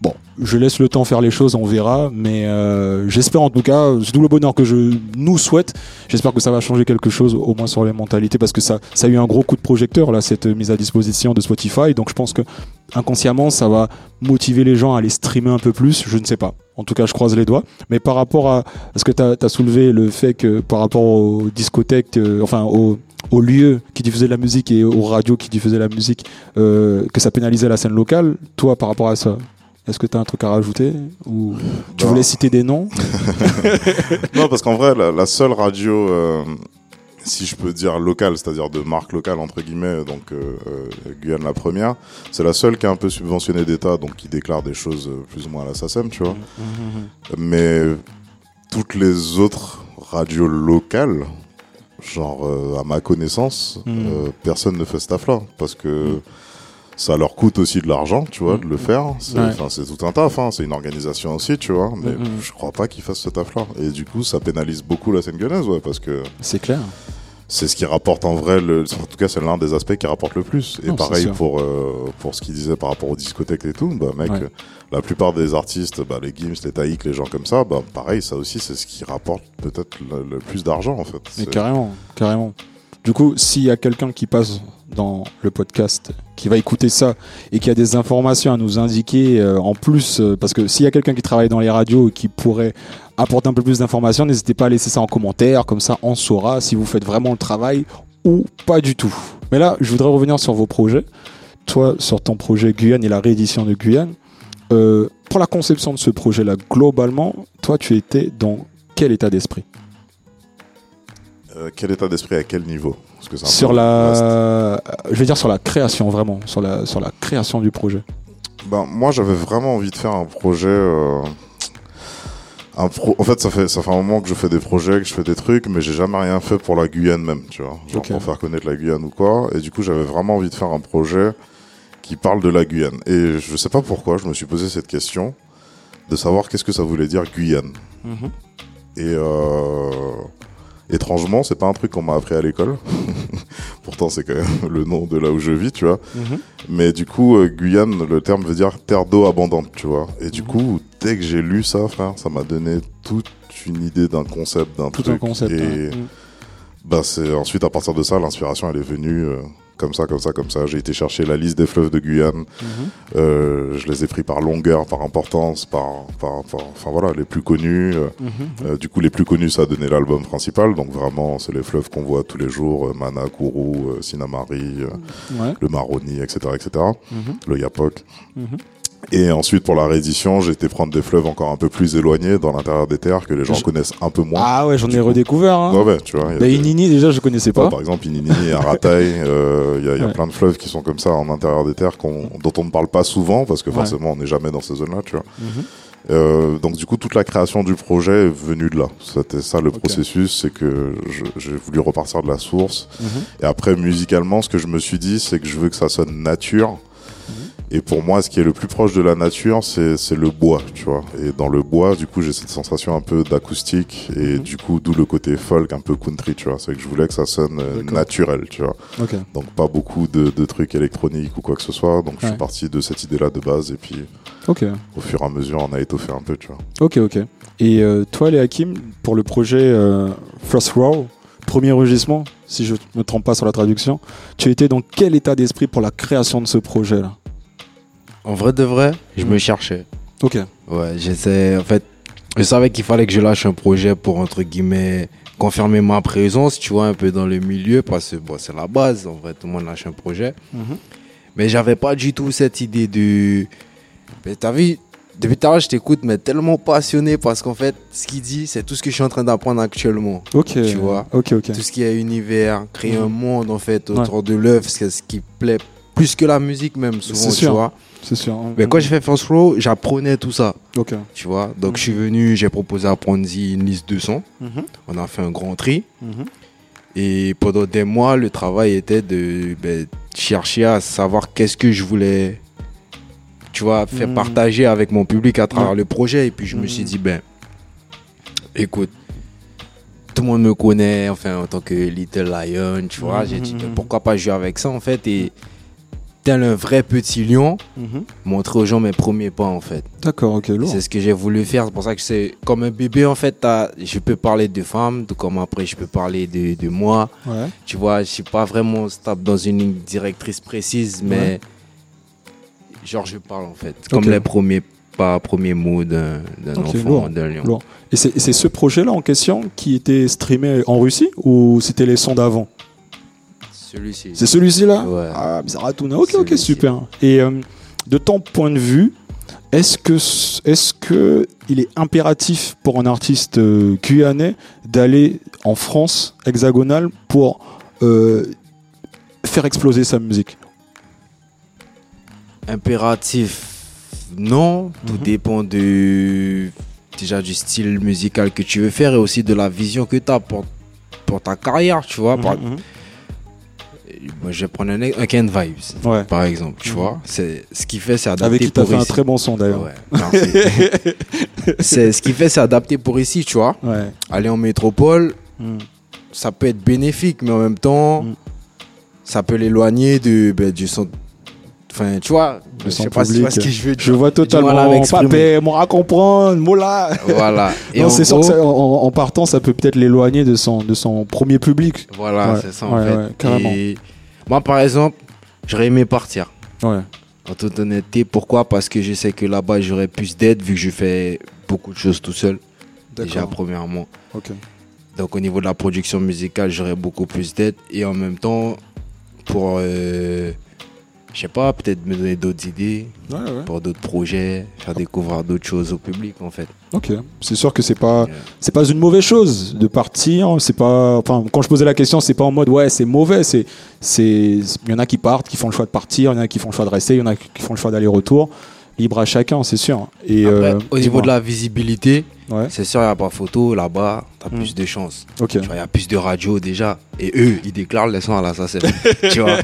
S1: bon, je laisse le temps faire les choses, on verra. Mais euh, j'espère en tout cas, c'est tout le bonheur que je nous souhaite. J'espère que ça va changer quelque chose, au moins sur les mentalités, parce que ça, ça a eu un gros coup de projecteur là, cette mise à disposition de Spotify. Donc, je pense que inconsciemment, ça va motiver les gens à aller streamer un peu plus. Je ne sais pas. En tout cas, je croise les doigts. Mais par rapport à, ce que tu as, soulevé le fait que par rapport aux discothèques, euh, enfin aux, lieux qui diffusaient de la musique et aux radios qui diffusaient la musique, euh, que ça pénalisait la scène locale, toi, par rapport à ça, est-ce que tu as un truc à rajouter Ou tu voulais citer des noms
S3: Non, parce qu'en vrai, la, seule radio, euh, si je peux dire locale, c'est-à-dire de marque locale, entre guillemets, donc euh, euh, Guyane la première, c'est la seule qui est un peu subventionnée d'État, donc qui déclare des choses plus ou moins à la SACEM, tu vois. Mmh, mmh, mmh. Mais toutes les autres radios locales, genre à ma connaissance, personne ne fait ce taf-là. Parce que ça leur coûte aussi de l'argent, tu vois, de le faire. C'est tout un taf, hein. c'est une organisation aussi, tu vois. Mais mm-hmm. je crois pas qu'ils fassent ce taf-là. Et du coup, ça pénalise beaucoup la scène gueuleuse, ouais, parce que.
S1: C'est clair.
S3: C'est ce qui rapporte en vrai, le... en tout cas, c'est l'un des aspects qui rapporte le plus. Et pareil pour euh, pour ce qu'il disait par rapport aux discothèques et tout, bah mec, la plupart des artistes, bah, les Gims, les Taïk, les gens comme ça, bah pareil, ça aussi, c'est ce qui rapporte peut-être le, plus d'argent en fait.
S1: Mais carrément, carrément. Du coup, s'il y a quelqu'un qui passe dans le podcast, qui va écouter ça et qui a des informations à nous indiquer euh, en plus, euh, parce que s'il y a quelqu'un qui travaille dans les radios et qui pourrait apporter un peu plus d'informations, n'hésitez pas à laisser ça en commentaire, comme ça on saura si vous faites vraiment le travail ou pas du tout. Mais là, je voudrais revenir sur vos projets. Toi, sur ton projet Guyane et la réédition de Guyane, euh, pour la conception de ce projet-là, globalement, toi, tu étais dans quel état d'esprit?
S3: Quel état d'esprit à quel niveau?
S1: Sur la, je vais dire sur la création vraiment, sur la sur la création du projet.
S3: Ben moi j'avais vraiment envie de faire un projet. Euh, un pro... En fait ça fait ça fait un moment que je fais des projets, que je fais des trucs, mais j'ai jamais rien fait pour la Guyane même, tu vois, genre pour faire connaître la Guyane ou quoi. Et du coup j'avais vraiment envie de faire un projet qui parle de la Guyane. Et je sais pas pourquoi je me suis posé cette question de savoir qu'est-ce que ça voulait dire Guyane. Mhm. Et euh Étrangement, c'est pas un truc qu'on m'a appris à l'école. Pourtant, c'est quand même le nom de là où je vis, tu vois. Mhm. Mais du coup, euh, Guyane, le terme veut dire terre d'eau abondante, tu vois. Et du mhm. coup, dès que j'ai lu ça, frère, ça m'a donné toute une idée d'un concept, d'un truc.
S1: Un concept,
S3: et mhm. bah, c'est ensuite à partir de ça, l'inspiration, elle est venue. Euh, comme ça, comme ça, comme ça. J'ai été chercher la liste des fleuves de Guyane. Mhm. Euh, je les ai pris par longueur, par importance, par, par, enfin voilà, les plus connus. Euh, mhm. euh, du coup, les plus connus, ça a donné l'album principal. Donc vraiment, c'est les fleuves qu'on voit tous les jours Mana, Kourou, Sinamari, le Maroni, etc., etc. Mhm. Le Yapok. Et ensuite, pour la réédition, j'ai été prendre des fleuves encore un peu plus éloignés dans l'intérieur des terres que les gens connaissent un peu moins.
S1: Ah ouais, j'en ai redécouvert. Hein.
S3: Ouais, ouais, tu vois.
S1: Bah, Inini, déjà, je connaissais pas.
S3: par exemple, Inini, Arataï, euh, il y a, y a plein de fleuves qui sont comme ça en intérieur des terres dont on ne parle pas souvent parce que forcément, on n'est jamais dans ces zones-là, tu vois. Mhm. Euh, donc du coup, toute la création du projet est venue de là. C'était ça le processus, c'est que j'ai voulu repartir de la source. Mhm. Et après, musicalement, ce que je me suis dit, c'est que je veux que ça sonne nature et pour moi, ce qui est le plus proche de la nature, c'est le bois, tu vois. Et dans le bois, du coup, j'ai cette sensation un peu d'acoustique et mhm. du coup, d'où le côté folk, un peu country, tu vois. C'est que je voulais que ça sonne euh, naturel, tu vois. Donc pas beaucoup de, de, trucs électroniques ou quoi que ce soit. Donc je suis parti de cette idée-là de base et puis au fur et à mesure, on a étoffé un peu, tu vois.
S1: Ok, ok. Et euh, toi, les Hakim, pour le projet euh, First Row, premier rugissement, si je ne me trompe pas sur la traduction, tu étais dans quel état d'esprit pour la création de ce projet-là?
S2: En vrai de vrai, je me cherchais.
S1: Ok.
S2: Ouais, j'essaie. En fait, je savais qu'il fallait que je lâche un projet pour, entre guillemets, confirmer ma présence, tu vois, un peu dans le milieu, parce que bon, c'est la base. En vrai, tout le monde lâche un projet. Mhm. Mais j'avais pas du tout cette idée de. Mais t'as vu, depuis l'heure, je t'écoute, mais tellement passionné parce qu'en fait, ce qu'il dit, c'est tout ce que je suis en train d'apprendre actuellement.
S1: Ok.
S2: Tu vois?
S1: Ok, ok.
S2: Tout ce qui est univers, créer un mhm. monde, en fait, autour de l'œuvre, ce qui plaît plus que la musique, même, souvent, tu vois?
S1: C'est sûr.
S2: Mais quand j'ai fait First Row, j'apprenais tout ça.
S1: Ok.
S2: Tu vois, donc je suis venu, j'ai proposé à Pronzi une liste de sons. Mhm. On a fait un grand tri. Mhm. Et pendant des mois, le travail était de ben, chercher à savoir qu'est-ce que je voulais, tu vois, faire mhm. partager avec mon public à travers le projet. Et puis je me suis dit, ben, écoute, tout le monde me connaît, enfin, en tant que Little Lion, tu vois. J'ai dit, ben, pourquoi pas jouer avec ça, en fait? Et tel un vrai petit lion, mhm. montrer aux gens mes premiers pas en fait.
S1: D'accord, ok,
S2: C'est ce que j'ai voulu faire. C'est pour ça que c'est comme un bébé en fait. Je peux parler de femmes, tout comme après je peux parler de, de moi. Tu vois, je suis pas vraiment stable dans une ligne directrice précise, mais genre je parle en fait. Comme les premiers pas, premiers mots d'un d'un
S1: Ok,
S2: enfant, d'un lion.
S1: lourd. Et c'est c'est ce projet-là en question qui était streamé en Russie ou c'était les sons d'avant?
S2: Celui-ci.
S1: C'est celui-ci là
S2: Ouais.
S1: Ah, Bizarratouna. Ok, ok,
S2: Celui-ci.
S1: super. Et euh, de ton point de vue, est-ce que est-ce que il est impératif pour un artiste euh, guyanais d'aller en France hexagonale pour euh, faire exploser sa musique?
S2: Impératif, non. Tout
S1: Mhm.
S2: dépend de, déjà du style musical que tu veux faire et aussi de la vision que tu as pour, pour ta carrière, tu vois. Par- moi, je vais prendre un, un Ken Vibes.
S1: Ouais.
S2: par exemple, tu vois. C'est, ce qui fait, c'est adapter
S1: Avec qui
S2: pour
S1: fait un
S2: ici.
S1: très bon son d'ailleurs.
S2: Ouais, c'est, ce qui fait, c'est adapter pour ici, tu vois.
S1: Ouais.
S2: Aller en métropole,
S1: Mhm.
S2: ça peut être bénéfique, mais en même temps,
S1: Mm.
S2: ça peut l'éloigner de, ben, du son. Enfin, tu vois, je sais pas si tu vois ce
S1: public.
S2: que je veux dire.
S1: Je vois
S2: du
S1: totalement. Papé, moi à comprendre, Mola.
S2: Voilà. Et
S1: Non, c'est sûr que ça, en, en partant, ça peut peut-être l'éloigner de son, de son premier public.
S2: Voilà,
S1: Ouais,
S2: c'est ça en
S1: ouais,
S2: fait.
S1: ouais, carrément.
S2: Et moi, par exemple, j'aurais aimé partir.
S1: Ouais.
S2: En toute honnêteté, pourquoi? Parce que je sais que là-bas, j'aurais plus d'aide vu que je fais beaucoup de choses tout seul. Déjà, premièrement.
S1: Ok.
S2: Donc, au niveau de la production musicale, j'aurais beaucoup plus d'aide. Et en même temps, pour, euh, je sais pas, peut-être me donner d'autres idées
S1: Ouais, ouais.
S2: pour d'autres projets, faire découvrir d'autres choses au public en fait.
S1: Ok. C'est sûr que c'est pas, c'est pas une mauvaise chose de partir. C'est pas, enfin, quand je posais la question, c'est pas en mode ouais, c'est mauvais. C'est, c'est, il y en a qui partent, qui font le choix de partir, il y en a qui font le choix de rester, il y en a qui font le choix d'aller-retour. Libre à chacun, c'est sûr. Et
S2: Après,
S1: euh,
S2: au niveau de la visibilité,
S1: Ouais.
S2: c'est sûr, il n'y a pas photo là-bas, tu as
S1: Mm.
S2: plus de chances.
S1: Ok.
S2: Tu vois, il y a plus de radios déjà. Et eux, ils déclarent les sons à la SACEM. tu vois.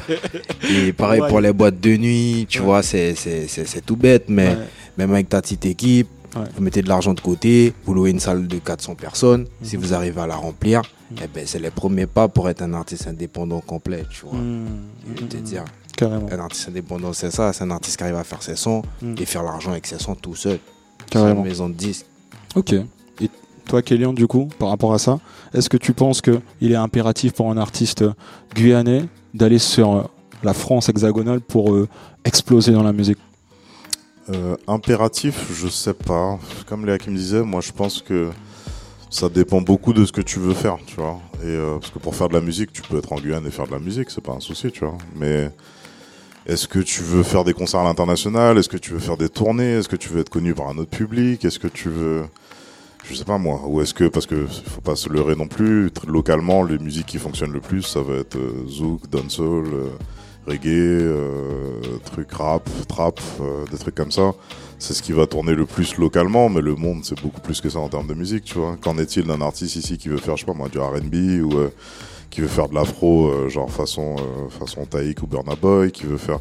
S2: Et pareil
S1: Ouais.
S2: pour les boîtes de nuit, tu
S1: Ouais.
S2: vois, c'est, c'est, c'est, c'est tout bête, mais même avec ta petite équipe, vous mettez de l'argent de côté, vous louez une salle de 400 personnes. Si
S1: Mhm.
S2: vous arrivez à la remplir, eh ben, c'est les premiers pas pour être un artiste indépendant complet, tu vois. Je te dire,
S1: Carrément.
S2: un artiste indépendant, c'est ça. C'est un artiste qui arrive à faire ses sons
S1: Mm.
S2: et faire l'argent avec ses sons tout seul.
S1: Carrément.
S2: Sans maison de disques.
S1: Ok. Et toi, Kélian, du coup, par rapport à ça, est-ce que tu penses qu'il est impératif pour un artiste guyanais d'aller sur euh, la France hexagonale pour euh, exploser dans la musique?
S3: Euh, impératif, je sais pas. Comme Léa qui me disait, moi je pense que ça dépend beaucoup de ce que tu veux faire, tu vois. Et euh, parce que pour faire de la musique, tu peux être en Guyane et faire de la musique, c'est pas un souci, tu vois. Mais est-ce que tu veux faire des concerts à l'international? Est-ce que tu veux faire des tournées? Est-ce que tu veux être connu par un autre public? Est-ce que tu veux je sais pas moi, ou est-ce que, parce que faut pas se leurrer non plus, localement, les musiques qui fonctionnent le plus, ça va être euh, zouk, dancehall, euh, reggae, euh, truc rap, trap, euh, des trucs comme ça. C'est ce qui va tourner le plus localement, mais le monde c'est beaucoup plus que ça en termes de musique, tu vois. Qu'en est-il d'un artiste ici qui veut faire, je sais pas moi, du R&B ou euh, qui veut faire de l'afro, euh, genre façon euh, façon Taïk ou Burna Boy, qui veut faire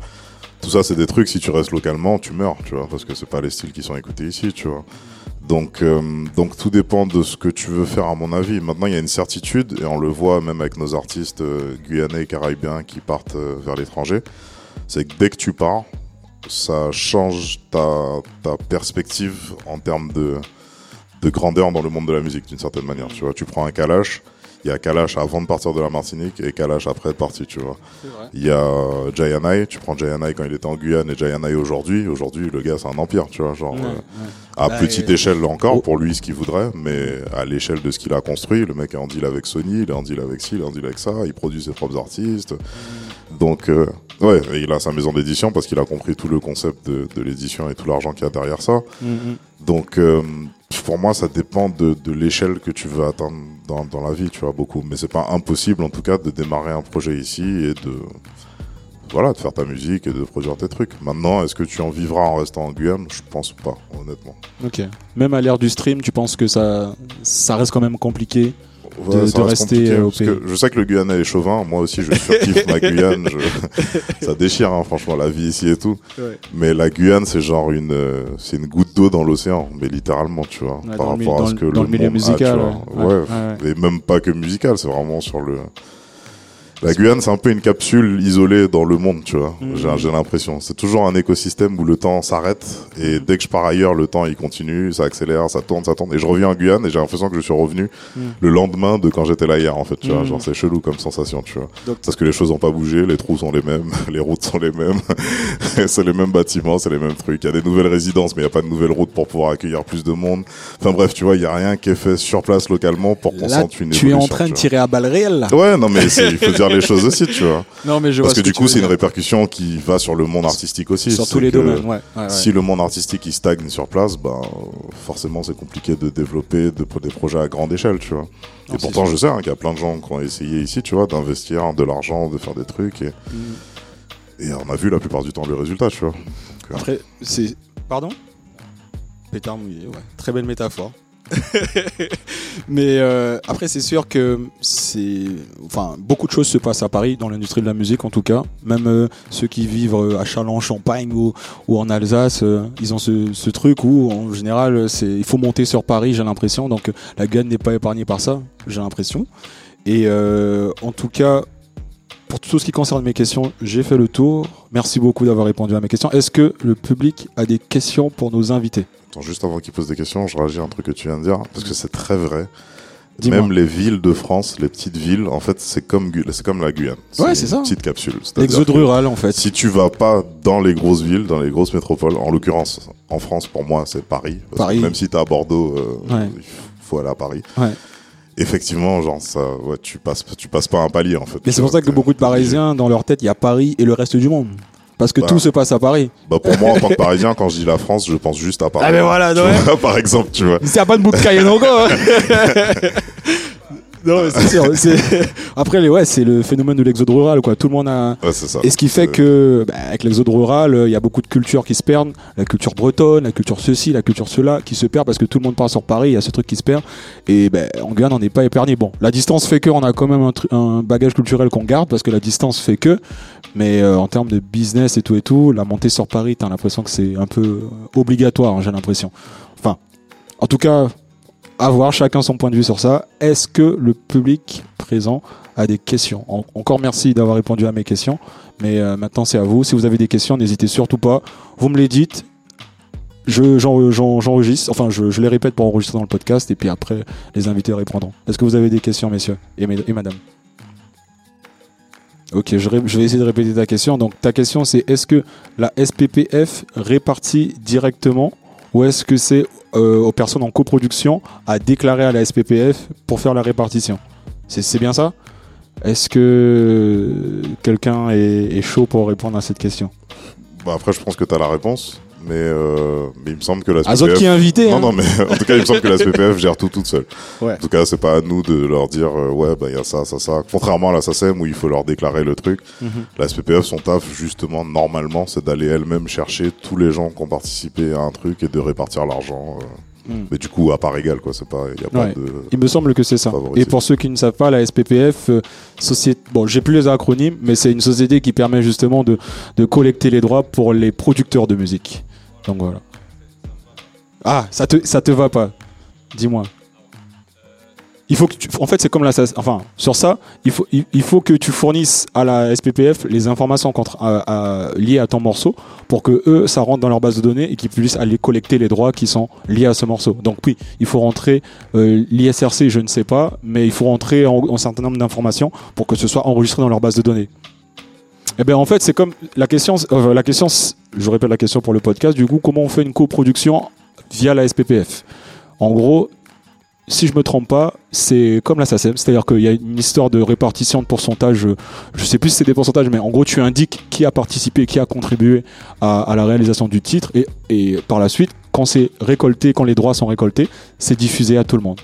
S3: tout ça, c'est des trucs. Si tu restes localement, tu meurs, tu vois, parce que c'est pas les styles qui sont écoutés ici, tu vois. Donc, euh, donc tout dépend de ce que tu veux faire, à mon avis. Maintenant, il y a une certitude, et on le voit même avec nos artistes euh, guyanais et caribéens qui partent euh, vers l'étranger, c'est que dès que tu pars, ça change ta, ta perspective en termes de, de grandeur dans le monde de la musique, d'une certaine manière. Tu vois, tu prends un Kalash, il y a Kalash avant de partir de la Martinique et Kalash après être parti, tu vois. Il y a Jayanai, tu prends Jayanai quand il était en Guyane et Jayanai aujourd'hui. Aujourd'hui, le gars, c'est un empire, tu vois. Genre,
S1: Ouais,
S3: euh,
S1: ouais.
S3: à petite
S1: euh,
S3: échelle encore,
S1: oh.
S3: pour lui, ce qu'il voudrait, mais à l'échelle de ce qu'il a construit, le mec est en deal avec Sony, il est en deal avec ci, il est en deal avec ça, il produit ses propres artistes. Donc, euh, ouais, et il a sa maison d'édition parce qu'il a compris tout le concept de, de l'édition et tout l'argent qu'il y a derrière ça.
S1: Mm, mm.
S3: Donc, euh, pour moi, ça dépend de, l'échelle que tu veux atteindre dans, la vie, tu vois, beaucoup. Mais c'est pas impossible, en tout cas, de démarrer un projet ici et de, voilà, de faire ta musique et de produire tes trucs. Maintenant, est-ce que tu en vivras en restant en Guyane Je pense pas, honnêtement.
S1: Ok. Même à l'ère du stream, tu penses que ça, ça reste quand même compliqué? De- rester, euh, au pays.
S3: je sais que le Guyanais est chauvin. Moi aussi, je surkiffe ma Guyane. je- ça déchire, hein, franchement, la vie ici et tout. Mais la Guyane, c'est genre une, euh, c'est une goutte d'eau dans l'océan, mais littéralement, tu vois,
S1: Ouais,
S3: par rapport à ce que
S1: dans
S3: le,
S1: le milieu
S3: monde a,
S1: musical,
S3: tu vois.
S1: ouais.
S3: Et même pas que musical, c'est vraiment sur le. La Guyane, c'est un peu une capsule isolée dans le monde, tu vois.
S1: Mhm.
S3: J'ai l'impression. C'est toujours un écosystème où le temps s'arrête et dès que je pars ailleurs, le temps il continue, ça accélère, ça tourne, ça tourne. Et je reviens en Guyane et j'ai l'impression que je suis revenu
S1: Mhm.
S3: le lendemain de quand j'étais là hier, en fait, tu vois. Genre, c'est chelou comme sensation, tu vois.
S1: Donc,
S3: Parce que les choses ont pas bougé, les trous sont les mêmes, les routes sont les mêmes, c'est les mêmes bâtiments, c'est les mêmes trucs. Il y a des nouvelles résidences, mais il y a pas de nouvelles routes pour pouvoir accueillir plus de monde. Enfin bref, tu vois, il y a rien qui est fait sur place localement pour qu'on sente une
S1: tu es en train de tirer à balles réelles, là.
S3: Ouais, non, mais il faut dire les choses aussi, tu vois.
S1: Non, mais je
S3: Parce
S1: vois
S3: que du coup, c'est une répercussion qui va sur le monde artistique aussi.
S1: Sur tous les domaines, ouais. ouais, ouais.
S3: Si le monde artistique il stagne sur place, ben forcément c'est compliqué de développer de, des projets à grande échelle, tu vois.
S1: Non,
S3: et pourtant,
S1: sûr.
S3: je sais hein, qu'il y a plein de gens qui ont essayé ici, tu vois, d'investir de l'argent, de faire des trucs, et,
S1: Mm.
S3: et on a vu la plupart du temps le résultat, tu vois.
S1: Après, c'est. Pardon? Pétard mouillé, ouais. Très belle métaphore. Mais euh, après, c'est sûr que c'est. Enfin, beaucoup de choses se passent à Paris, dans l'industrie de la musique en tout cas. Même euh, ceux qui vivent euh, à Châlons-Champagne ou, ou en Alsace, ils ont ce, ce truc où, en général, c'est il faut monter sur Paris, j'ai l'impression. Donc, la Guyane n'est pas épargnée par ça, j'ai l'impression. Et en tout cas, pour tout ce qui concerne mes questions, j'ai fait le tour. Merci beaucoup d'avoir répondu à mes questions. Est-ce que le public a des questions pour nos invités?
S3: Attends, juste avant qu'il pose des questions, je réagis à un truc que tu viens de dire, parce que c'est très vrai. Même les villes de France, les petites villes, en fait, c'est comme, c'est comme la Guyane.
S1: Ouais, c'est
S3: une
S1: ça.
S3: petite capsule. Que-
S1: rural, en fait.
S3: Si tu vas pas dans les grosses villes, dans les grosses métropoles, en l'occurrence, en France, pour moi, c'est Paris. Parce
S1: Paris.
S3: Que même si t'es à Bordeaux, euh,
S1: Ouais.
S3: il faut aller à Paris.
S1: Ouais.
S3: Effectivement, genre, ça, ouais, tu passes, tu passes pas un palier, en fait.
S1: Mais c'est pour ça que beaucoup de Parisiens, dans leur tête, il y a Paris et le reste du monde. Parce que
S3: Bah.
S1: tout se passe à Paris.
S3: Bah, pour moi, en tant que Parisien, quand je dis la France, je pense juste à Paris.
S1: Ah, mais voilà,
S3: Tu
S1: ouais.
S3: vois, par exemple, tu vois.
S1: S'il n'y a pas de bout de Cayenne encore. Non, mais c'est sûr. c'est- Après, les, ouais, c'est le phénomène de l'exode rural, quoi. Tout le monde a.
S3: Ouais, c'est ça.
S1: Et ce qui fait que, bah, avec l'exode rural, euh, il y a beaucoup de cultures qui se perdent. La culture bretonne, la culture ceci, la culture cela, qui se perd parce que tout le monde part sur Paris, il y a ce truc qui se perd. Et ben, en Guyane, on n'est pas épargné. Bon, la distance fait que on a quand même un bagage culturel qu'on garde parce que la distance fait que. Mais euh, en termes de business et tout et tout, la montée sur Paris, t'as l'impression que c'est un peu euh, obligatoire, hein, j'ai l'impression. Enfin, en tout cas, à voir chacun son point de vue sur ça. Est-ce que le public présent a des questions En- Encore merci d'avoir répondu à mes questions, mais euh, maintenant c'est à vous. Si vous avez des questions, n'hésitez surtout pas. Vous me les dites. Je, j'en- j'en- j'enregistre, enfin je, je les répète pour enregistrer dans le podcast et puis après les invités répondront. Est-ce que vous avez des questions, messieurs et, madame? Ok, je, je vais essayer de répéter ta question. Donc ta question c'est est-ce que la SPPF répartit directement ou est-ce que c'est euh, aux personnes en coproduction à déclarer à la SPPF pour faire la répartition? C'est bien ça? Est-ce que quelqu'un est, est chaud pour répondre à cette question?
S3: Bah, après, je pense que t'as la réponse. Mais, euh, mais il me semble que la
S1: Azot qui est invité
S3: Non,
S1: hein
S3: non, mais en tout cas, il me semble que la SPPF gère tout toute seule.
S1: Ouais.
S3: En tout cas, c'est pas à nous de leur dire, euh, ouais, bah, il y a ça, ça, ça. Contrairement à la SACEM où il faut leur déclarer le truc.
S1: Mhm.
S3: La SPPF, son taf, justement, normalement, c'est d'aller elle-même chercher tous les gens qui ont participé à un truc et de répartir l'argent. euh.
S1: Mm.
S3: Mais du coup, à part égale, quoi. C'est pas, il y a pas
S1: Ouais.
S3: de.
S1: Il me semble que c'est ça.
S3: Favoriser.
S1: Et pour ceux qui ne savent pas, la SPPF, société, bon, j'ai plus les acronymes, mais c'est une société qui permet justement de, de collecter les droits pour les producteurs de musique. Donc voilà. Ah, ça te, ça te va pas Dis-moi. Il faut que tu, en fait, c'est comme la, enfin, sur ça, il faut, il, faut que tu fournisses à la SPPF les informations liées à ton morceau pour que eux, ça rentre dans leur base de données et qu'ils puissent aller collecter les droits qui sont liés à ce morceau. Donc oui, il faut rentrer euh, l'ISRC, je ne sais pas, mais il faut rentrer en- un certain nombre d'informations pour que ce soit enregistré dans leur base de données. Eh bien, en fait, c'est comme la question, euh, la question, je répète la question pour le podcast. Du coup, comment on fait une coproduction via la SPPF En gros, si je me trompe pas, c'est comme la SACEM, c'est-à-dire qu'il y a une histoire de répartition de pourcentage. Je sais plus si c'est des pourcentages, mais en gros, tu indiques qui a participé, qui a contribué à, la réalisation du titre, et, par la suite, quand c'est récolté, quand les droits sont récoltés, c'est diffusé à tout le monde.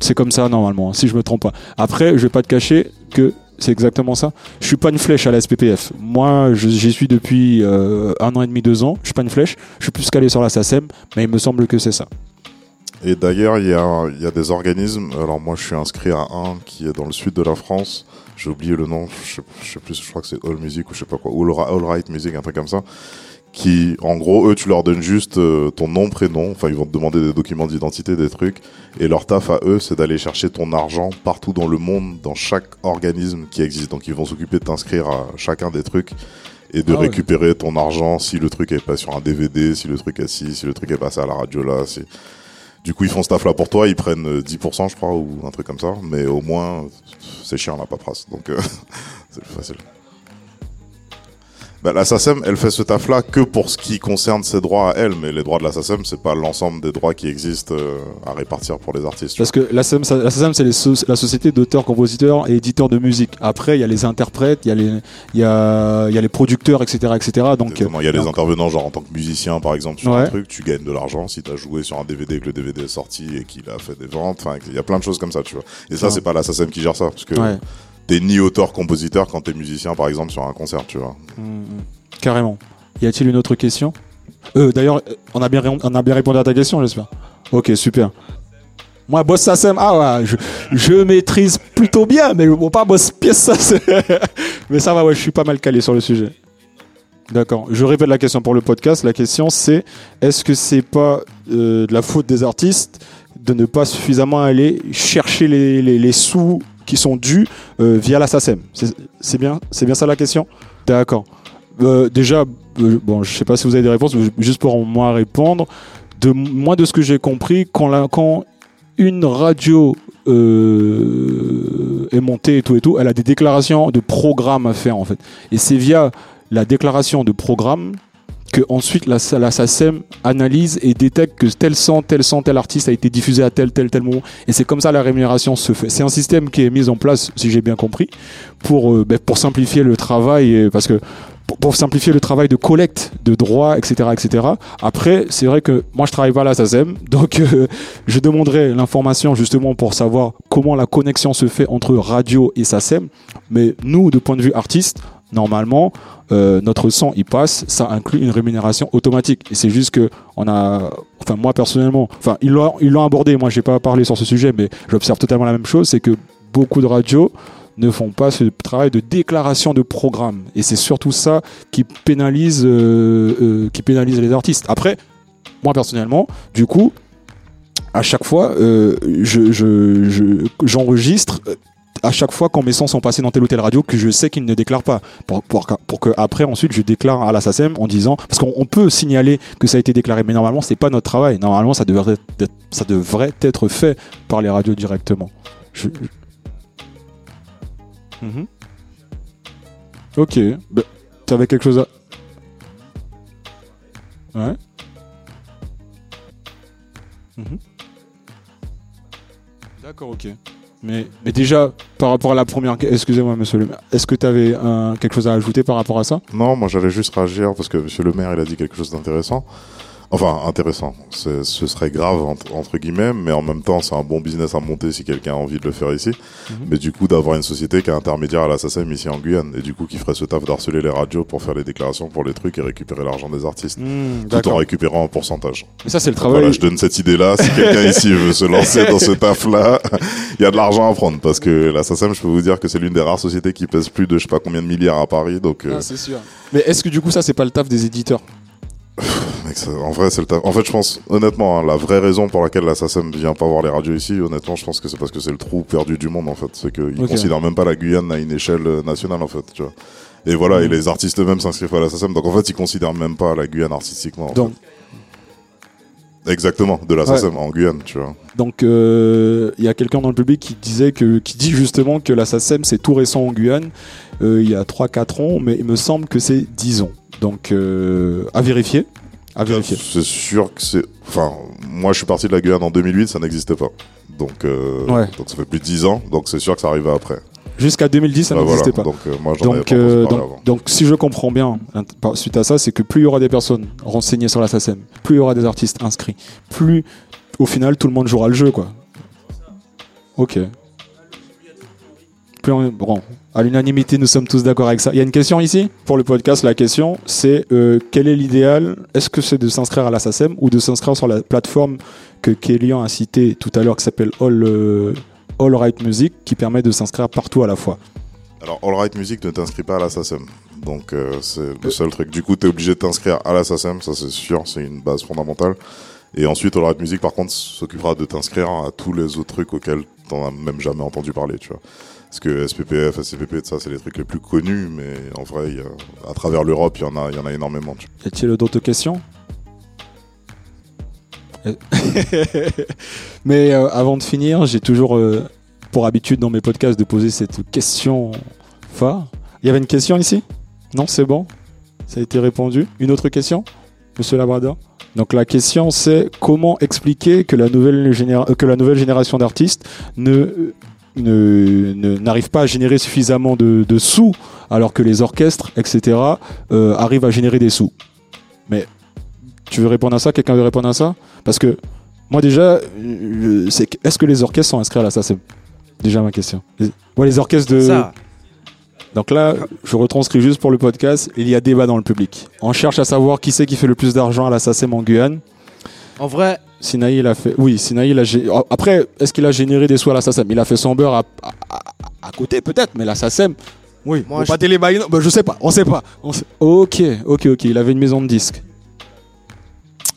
S1: C'est comme ça normalement, si je me trompe pas. Après, je vais pas te cacher que c'est exactement ça. Je suis pas une flèche à la SPPF. Moi, j'y suis depuis euh, un an et demi, deux ans. Je suis pas une flèche. Je suis plus calé sur la SACEM, mais il me semble que c'est ça.
S3: Et d'ailleurs, il y a, des organismes. Alors moi, je suis inscrit à un qui est dans le sud de la France. J'ai oublié le nom. Je sais, plus. Je crois que c'est All Music ou je sais pas quoi. All, All Right Music, un truc comme ça. Qui, en gros, eux, tu leur donnes juste euh, ton nom, prénom. Enfin, ils vont te demander des documents d'identité, des trucs. Et leur taf à eux, c'est d'aller chercher ton argent partout dans le monde, dans chaque organisme qui existe. Donc, ils vont s'occuper de t'inscrire à chacun des trucs et de
S1: Ah ouais.
S3: récupérer ton argent si le truc est pas sur un DVD, si le truc est assis, si le truc est passé à la radio là. Si... Du coup, ils font ce taf là pour toi, ils prennent euh, 10%, je crois, ou un truc comme ça. Mais au moins, c'est chiant la paperasse. Donc, euh, c'est plus facile. Bah, la SACEM, elle fait ce taf-là que pour ce qui concerne ses droits à elle, mais les droits de la SACEM, c'est pas l'ensemble des droits qui existent euh, à répartir pour les artistes. tu
S1: Parce que la SACEM, c'est les so- la société d'auteurs, compositeurs et éditeurs de musique. Après, il y a les interprètes, il y, a les- il y, a, il y a les producteurs, etc. etc. Donc.
S3: Il y a les
S1: donc-
S3: intervenants, genre en tant que musicien, par exemple, sur un
S1: Ouais.
S3: truc, tu gagnes de l'argent si t'as joué sur un DVD et que le DVD est sorti et qu'il a fait des ventes. Enfin, il y a plein de choses comme ça, tu vois. Et ça, c'est pas la SACEM qui gère ça, parce que
S1: Ouais.
S3: T'es ni auteur-compositeur quand t'es musicien, par exemple, sur un concert, tu vois.
S1: Mm, Carrément. Y a-t-il une autre question? Euh, D'ailleurs, euh, on, a bien répondu à ta question, j'espère. Ok, super. Moi, boss SACEM, ah ouais, je, je maîtrise plutôt bien, mais bon, pas boss pièce SACEM. mais ça va, ouais, je suis pas mal calé sur le sujet. D'accord. Je répète la question pour le podcast. La question, c'est est-ce que c'est pas euh, de la faute des artistes de ne pas suffisamment aller chercher les- les sous qui sont dus euh, via la SACEM C'est bien, c'est bien ça la question? D'accord. Euh, déjà, euh, bon, je sais pas si vous avez des réponses, juste pour moi répondre, de moi de ce que j'ai compris, quand, la, quand une radio est montée et tout et tout, elle a des déclarations de programme à faire en fait. Et c'est via la déclaration de programme que ensuite la, la SACEM analyse et détecte que tel son, tel son, tel artiste a été diffusé à tel, tel, tel moment. Et c'est comme ça la rémunération se fait. C'est un système qui est mis en place, si j'ai bien compris, pour, euh, ben, pour simplifier le travail, parce que pour, pour simplifier le travail de collecte de droits, etc., etc. Après, c'est vrai que moi je travaille pas à la SACEM, donc euh, je demanderai l'information justement pour savoir comment la connexion se fait entre radio et SACEM. Mais nous, de point de vue artiste, normalement, euh, notre son il passe, ça inclut une rémunération automatique. Et c'est juste que on a, enfin moi personnellement, enfin ils l'ont ils l'ont abordé. Moi j'ai pas parlé sur ce sujet, mais j'observe totalement la même chose, c'est que beaucoup de radios ne font pas ce travail de déclaration de programme. Et c'est surtout ça qui pénalise, euh, euh, qui pénalise les artistes. Après, moi personnellement, du coup, à chaque fois, je, je, je- j'enregistre à chaque fois quand mes sons sont passés dans telle ou telle radio que je sais qu'ils ne déclarent pas. Pour, pour, que- pour que après ensuite je déclare à la SACEM en disant parce qu'on on peut signaler que ça a été déclaré, mais normalement c'est pas notre travail. Normalement ça devrait être, ça devrait être fait par les radios directement. Je- Mhm. Ok. Bah, T'avais quelque chose à. Ouais. Mhm. D'accord, ok. Mais, déjà, par rapport à la première. Excusez-moi, monsieur le maire. Est-ce que tu avais quelque chose à ajouter par rapport à ça?
S3: Non, moi j'allais juste réagir parce que monsieur le maire il a dit quelque chose d'intéressant. Enfin, intéressant. Ce serait grave entre, entre guillemets, mais en même temps c'est un bon business à monter si quelqu'un a envie de le faire ici.
S1: Mhm.
S3: Mais du coup d'avoir une société qui est intermédiaire à la SACEM ici en Guyane et du coup qui ferait ce taf d'harceler les radios pour faire les déclarations pour les trucs et récupérer l'argent des artistes.
S1: Hmm,
S3: Tout en récupérant un pourcentage.
S1: Mais ça, c'est le travail.
S3: Voilà, je donne cette idée-là. Si quelqu'un ici veut se lancer dans ce taf-là, il y a de l'argent à prendre parce que la SACEM, je peux vous dire que c'est l'une des rares sociétés qui pèse plus de je sais pas combien de milliards à Paris. Donc, euh,
S1: Ah, c'est sûr. Mais est-ce que du coup, ça, c'est pas le taf des éditeurs?
S3: mec, en vrai, c'est le taf. En fait, je pense, honnêtement, hein, la vraie raison pour laquelle la SACEM vient pas voir les radios ici, honnêtement, je pense que c'est parce que c'est le trou perdu du monde, en fait. C'est qu'ils
S1: Ok.
S3: considèrent même pas la Guyane à une échelle euh, nationale, en fait, tu vois. Et voilà,
S1: Mhm.
S3: et les artistes eux-mêmes s'inscrivent à la SACEM. Donc, en fait, ils considèrent même pas la Guyane artistiquement. en
S1: Donc,
S3: fait. Exactement, de la
S1: Ouais.
S3: SACEM en Guyane, tu vois.
S1: donc euh, il y a quelqu'un dans le public qui disait que, qui dit justement que la SACEM c'est tout récent en Guyane, euh, il y a 3-4 ans, mais il me semble que c'est 10 ans. Donc euh, à vérifier. À vérifier.
S3: C'est sûr que c'est. Enfin, moi, je suis parti de la Guyane en 2008, ça n'existait pas. Donc, euh,
S1: Ouais.
S3: donc ça fait plus de 10 ans, donc c'est sûr que ça arrivait après.
S1: Jusqu'à 2010, ça
S3: Bah,
S1: n'existait
S3: voilà.
S1: pas.
S3: Donc, euh, moi,
S1: Donc, euh, donc,
S3: avant.
S1: donc, si je comprends bien, suite à ça, c'est que plus il y aura des personnes renseignées sur la SACEM, plus il y aura des artistes inscrits, plus au final tout le monde jouera le jeu, quoi. Ok. Plus on- bon, à l'unanimité, nous sommes tous d'accord avec ça. Il y a une question ici pour le podcast. La question, c'est euh, quel est l'idéal? Est-ce que c'est de s'inscrire à la SACEM ou de s'inscrire sur la plateforme que Kélian a citée tout à l'heure, qui s'appelle All, euh, All Right Music, qui permet de s'inscrire partout à la fois?
S3: Alors, All Right Music ne t'inscrit pas à la SACEM. Donc euh, c'est le seul truc. Du coup, t'es obligé de t'inscrire à la SACEM, ça c'est sûr, c'est une base fondamentale. Et ensuite, All Right Music, par contre, s'occupera de t'inscrire à tous les autres trucs auxquels t'en as même jamais entendu parler, tu vois. Parce que SPPF, SCPP, ça, c'est les trucs les plus connus, mais en vrai, à travers l'Europe, il y en a, énormément.
S1: Y a-t-il d'autres questions? Mais euh, avant de finir, j'ai toujours euh, pour habitude dans mes podcasts de poser cette question phare. Il y avait une question ici? Non, c'est bon? Ça a été répondu. Une autre question? Monsieur Labrador Donc la question c'est comment expliquer que la nouvelle, euh, que la nouvelle génération d'artistes ne ne- ne- n'arrive pas à générer suffisamment de, de sous alors que les orchestres, etc., euh, arrivent à générer des sous. Mais tu veux répondre à ça? Quelqu'un veut répondre à ça? Parce que moi déjà, est-ce que les orchestres sont inscrits à la SACEM Déjà ma question. Les, ouais, les orchestres de...
S2: Ça,
S1: Donc là, je retranscris juste pour le podcast. Il y a débat dans le public. On cherche à savoir qui c'est qui fait le plus d'argent à la SACEM en Guyane.
S2: En vrai,
S1: Sinaï, il a fait. Oui, Sinaï, il a. gé- Après, est-ce qu'il a généré des sous à la SACEM Il a fait son beurre à, à- à- à côté, peut-être, mais la SACEM. Oui,
S2: Moi, je-
S1: pas non, bah, je sais pas, on sait pas. On sait- Ok, ok, ok, il avait une maison de disques.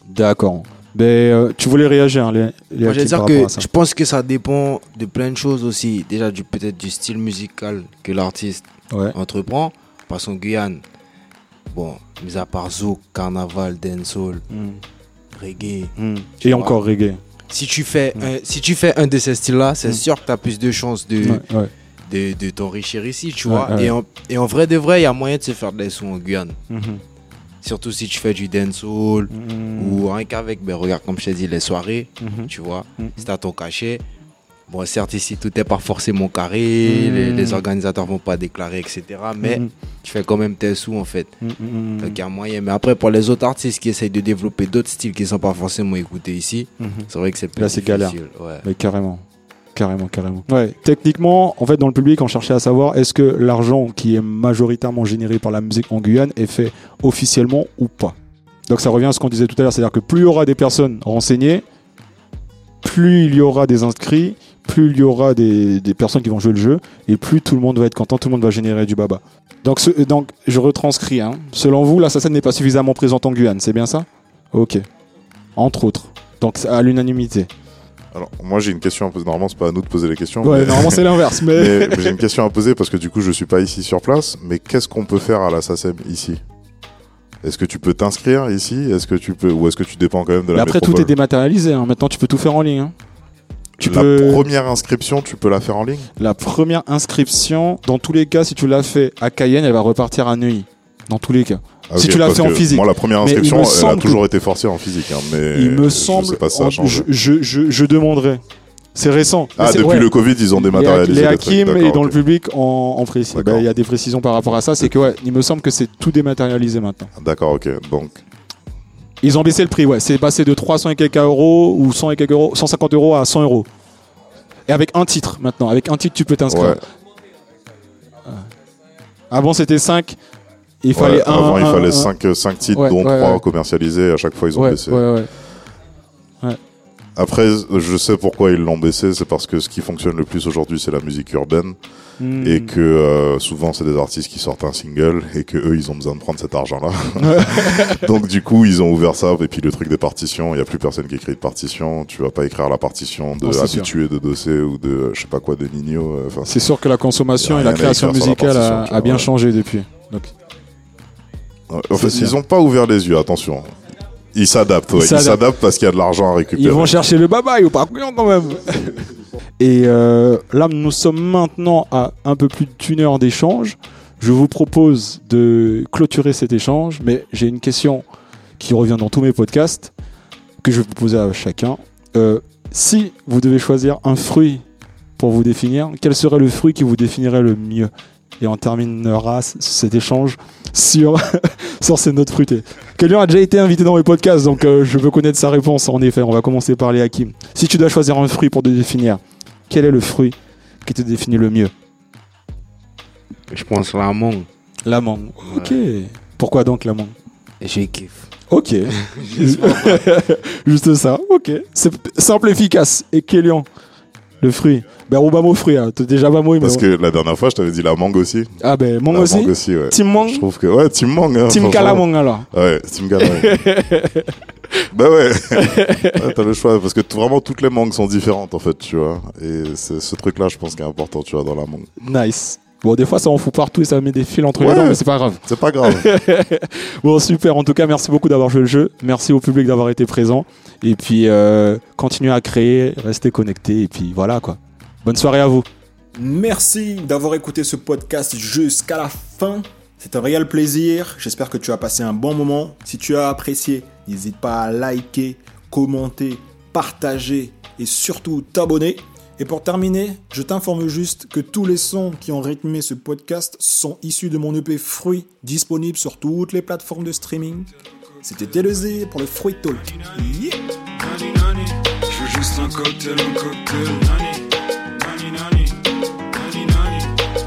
S1: D'accord. Ben, euh, tu voulais réagir, hein, les, les
S2: moi je dire que je pense que ça dépend de plein de choses aussi. Déjà, du peut-être du style musical que l'artiste
S1: Ouais.
S2: entreprend. Parce qu'en Guyane, bon, mis à part zouk, carnaval, dancehall,
S1: Mm,
S2: reggae,
S1: mm.
S2: Tu
S1: Et
S2: vois.
S1: encore reggae.
S2: si tu fais,
S1: Ouais.
S2: un, si tu fais un de ces styles-là, c'est
S1: Mm.
S2: sûr que tu as plus de chances de,
S1: Ouais, ouais.
S2: de, de t'enrichir ici, tu vois. Et, en, et en vrai de vrai, il y a moyen de se faire des sous en Guyane.
S1: Mhm.
S2: Surtout si tu fais du dancehall
S1: Mm,
S2: ou rien qu'avec, ben, regarde, comme je t'ai dit, les soirées,
S1: mhm.
S2: tu vois. Si t'as ton cachet. Bon, certes, ici, tout n'est pas forcément carré,
S1: Mm.
S2: les, les organisateurs vont pas déclarer, etc. Mais
S1: Mhm.
S2: tu fais quand même tes sous, en fait.
S1: Mm, mm,
S2: Donc, il y a moyen. Mais après, pour les autres artistes qui essayent de développer d'autres styles qui ne sont pas forcément écoutés ici, c'est vrai que c'est plus
S1: Là, c'est galère.
S2: Ouais.
S1: Mais carrément. Carrément, carrément. Ouais, techniquement, en fait, dans le public, on cherchait à savoir est-ce que l'argent qui est majoritairement généré par la musique en Guyane est fait officiellement ou pas? Donc ça revient à ce qu'on disait tout à l'heure, c'est-à-dire que plus il y aura des personnes renseignées, plus il y aura des inscrits, plus il y aura des, des personnes qui vont jouer le jeu, et plus tout le monde va être content, tout le monde va générer du baba. Donc, ce- donc je retranscris. hein. Selon vous, la SACEM n'est pas suffisamment présente en Guyane, c'est bien ça? Ok. Entre autres. Donc à l'unanimité.
S3: Alors, moi, j'ai une question à poser. Normalement, c'est pas à nous de poser les questions.
S1: Ouais,
S3: mais-
S1: normalement c'est l'inverse, mais...
S3: Mais j'ai une question à poser parce que du coup, je suis pas ici sur place. Mais qu'est-ce qu'on peut faire à la SACEM ici? Est-ce que tu peux t'inscrire ici? Est-ce que tu peux ou est-ce que tu dépends quand même de
S1: Mais
S3: la
S1: après, tout est dématérialisé. hein. Maintenant, tu peux tout faire en ligne. hein. Tu
S3: La
S1: peux...
S3: première inscription, tu peux la faire en ligne
S1: La première inscription, dans tous les cas, si tu l'as fait à Cayenne, elle va repartir à Neuilly. Dans tous les cas.
S3: Ah,
S1: Si tu l'as fait en
S3: que
S1: physique.
S3: Moi, la première inscription, elle a toujours été forcée en physique. hein, mais
S1: Il me
S3: je
S1: semble.
S3: sais pas si ça a
S1: en-
S3: changé.
S1: je, je, je, je demanderai. C'est récent.
S3: Ah, depuis
S1: ouais.
S3: le Covid, ils ont dématérialisé.
S1: les Hakim et dans le public en, en précis.
S3: D'accord.
S1: Ben, Il y a des précisions par rapport à ça. C'est que, ouais, il me semble que c'est tout dématérialisé maintenant.
S3: D'accord, ok. Donc,
S1: Ils ont baissé le prix, ouais. C'est passé de 300 et quelques euros ou 100 et quelques euros, 150 euros à 100 euros. Et avec un titre maintenant. Avec un titre, tu peux t'inscrire.
S3: ouais.
S1: Avant, c'était 5. Il
S3: Ouais,
S1: fallait un.
S3: avant, il fallait
S1: un-
S3: 5, titres,
S1: Ouais,
S3: dont
S1: ouais,
S3: 3
S1: ouais.
S3: commercialisés. À chaque fois, ils ont
S1: Ouais,
S3: baissé.
S1: ouais, ouais.
S3: Après, je sais pourquoi ils l'ont baissé. C'est parce que ce qui fonctionne le plus aujourd'hui, c'est la musique urbaine.
S1: Hmm.
S3: Et que euh, souvent, c'est des artistes qui sortent un single. Et que eux, ils ont besoin de prendre cet argent-là. Donc, du coup, ils ont ouvert ça. Et puis, le truc des partitions, il n'y a plus personne qui écrit de partition. Tu vas pas écrire la partition de
S1: Oh, sûr.
S3: Habitué de Dossé ou de je sais pas quoi de Nino. euh, Enfin,
S1: C'est sûr que la consommation
S3: Y
S1: et la création
S3: la
S1: musicale a, bien changé depuis. Donc,
S3: En fait, ils
S1: sûr.
S3: ont pas ouvert les yeux, attention. Ils s'adaptent, ouais.
S1: Ils s'adaptent.
S3: parce qu'il y a de l'argent à récupérer.
S1: ils vont chercher le baba ou pas quand même. et euh, là, nous sommes maintenant à un peu plus d'une heure d'échange. Je vous propose de clôturer cet échange, mais j'ai une question qui revient dans tous mes podcasts que je vais vous poser à chacun. Euh, si vous devez choisir un fruit pour vous définir, quel serait le fruit qui vous définirait le mieux? Et on terminera cet échange sur, sur ces notes fruitées. Quelqu'un a déjà été invité dans mes podcasts, donc euh, je veux connaître sa réponse. En effet, on va commencer par les Hakim. Si tu dois choisir un fruit pour te définir, quel est le fruit qui te définit le mieux?
S2: Je pense la mangue.
S1: La mangue. Ok. Pourquoi donc la mangue?
S2: Je kiffe.
S1: Ok. Juste ça. Ok. C'est simple, efficace. Et Kélian, Le fruit. Ben, on va mon fruit, hein. T'es déjà pas moi,
S3: Parce que la dernière fois, je t'avais dit la mangue aussi.
S1: Ah, ben, mangue
S3: la
S1: aussi.
S3: mangue aussi, ouais.
S1: Team mangue.
S3: Je trouve que, ouais, team mangue. Hein,
S1: Team calamong, alors.
S3: Ouais, team calamong. bah ouais. ouais T'as le choix, parce que vraiment toutes les mangues sont différentes, en fait, tu vois. Et c'est ce truc-là, je pense, qui est important, tu vois, dans la mangue.
S1: Nice. Bon, des fois, ça en fout partout et ça met des fils entre les dents, mais c'est pas grave.
S3: C'est pas grave.
S1: Bon, super. En tout cas, merci beaucoup d'avoir joué le jeu. Merci au public d'avoir été présent. Et puis, euh, continuez à créer, restez connectés. Et puis, voilà, quoi. Bonne soirée à vous.
S4: Merci d'avoir écouté ce podcast jusqu'à la fin. C'est un réel plaisir. J'espère que tu as passé un bon moment. Si tu as apprécié, n'hésite pas à liker, commenter, partager et surtout t'abonner. Et pour terminer, je t'informe juste que tous les sons qui ont rythmé ce podcast sont issus de mon EP Fruit, disponible sur toutes les plateformes de streaming. C'était Télésé pour le Fruit Talk. Yeah
S5: je veux juste un cocktail, un cocktail. Nani, nani nani, nani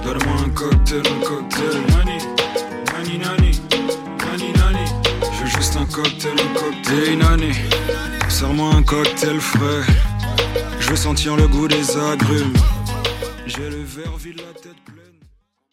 S5: donne-moi un cocktail, un cocktail. Nani, nani nani, nani nani, je veux juste un cocktail, un cocktail. Nani, sers-moi un cocktail frais. Je veux sentir le goût des agrumes. J'ai le verre vide, la tête.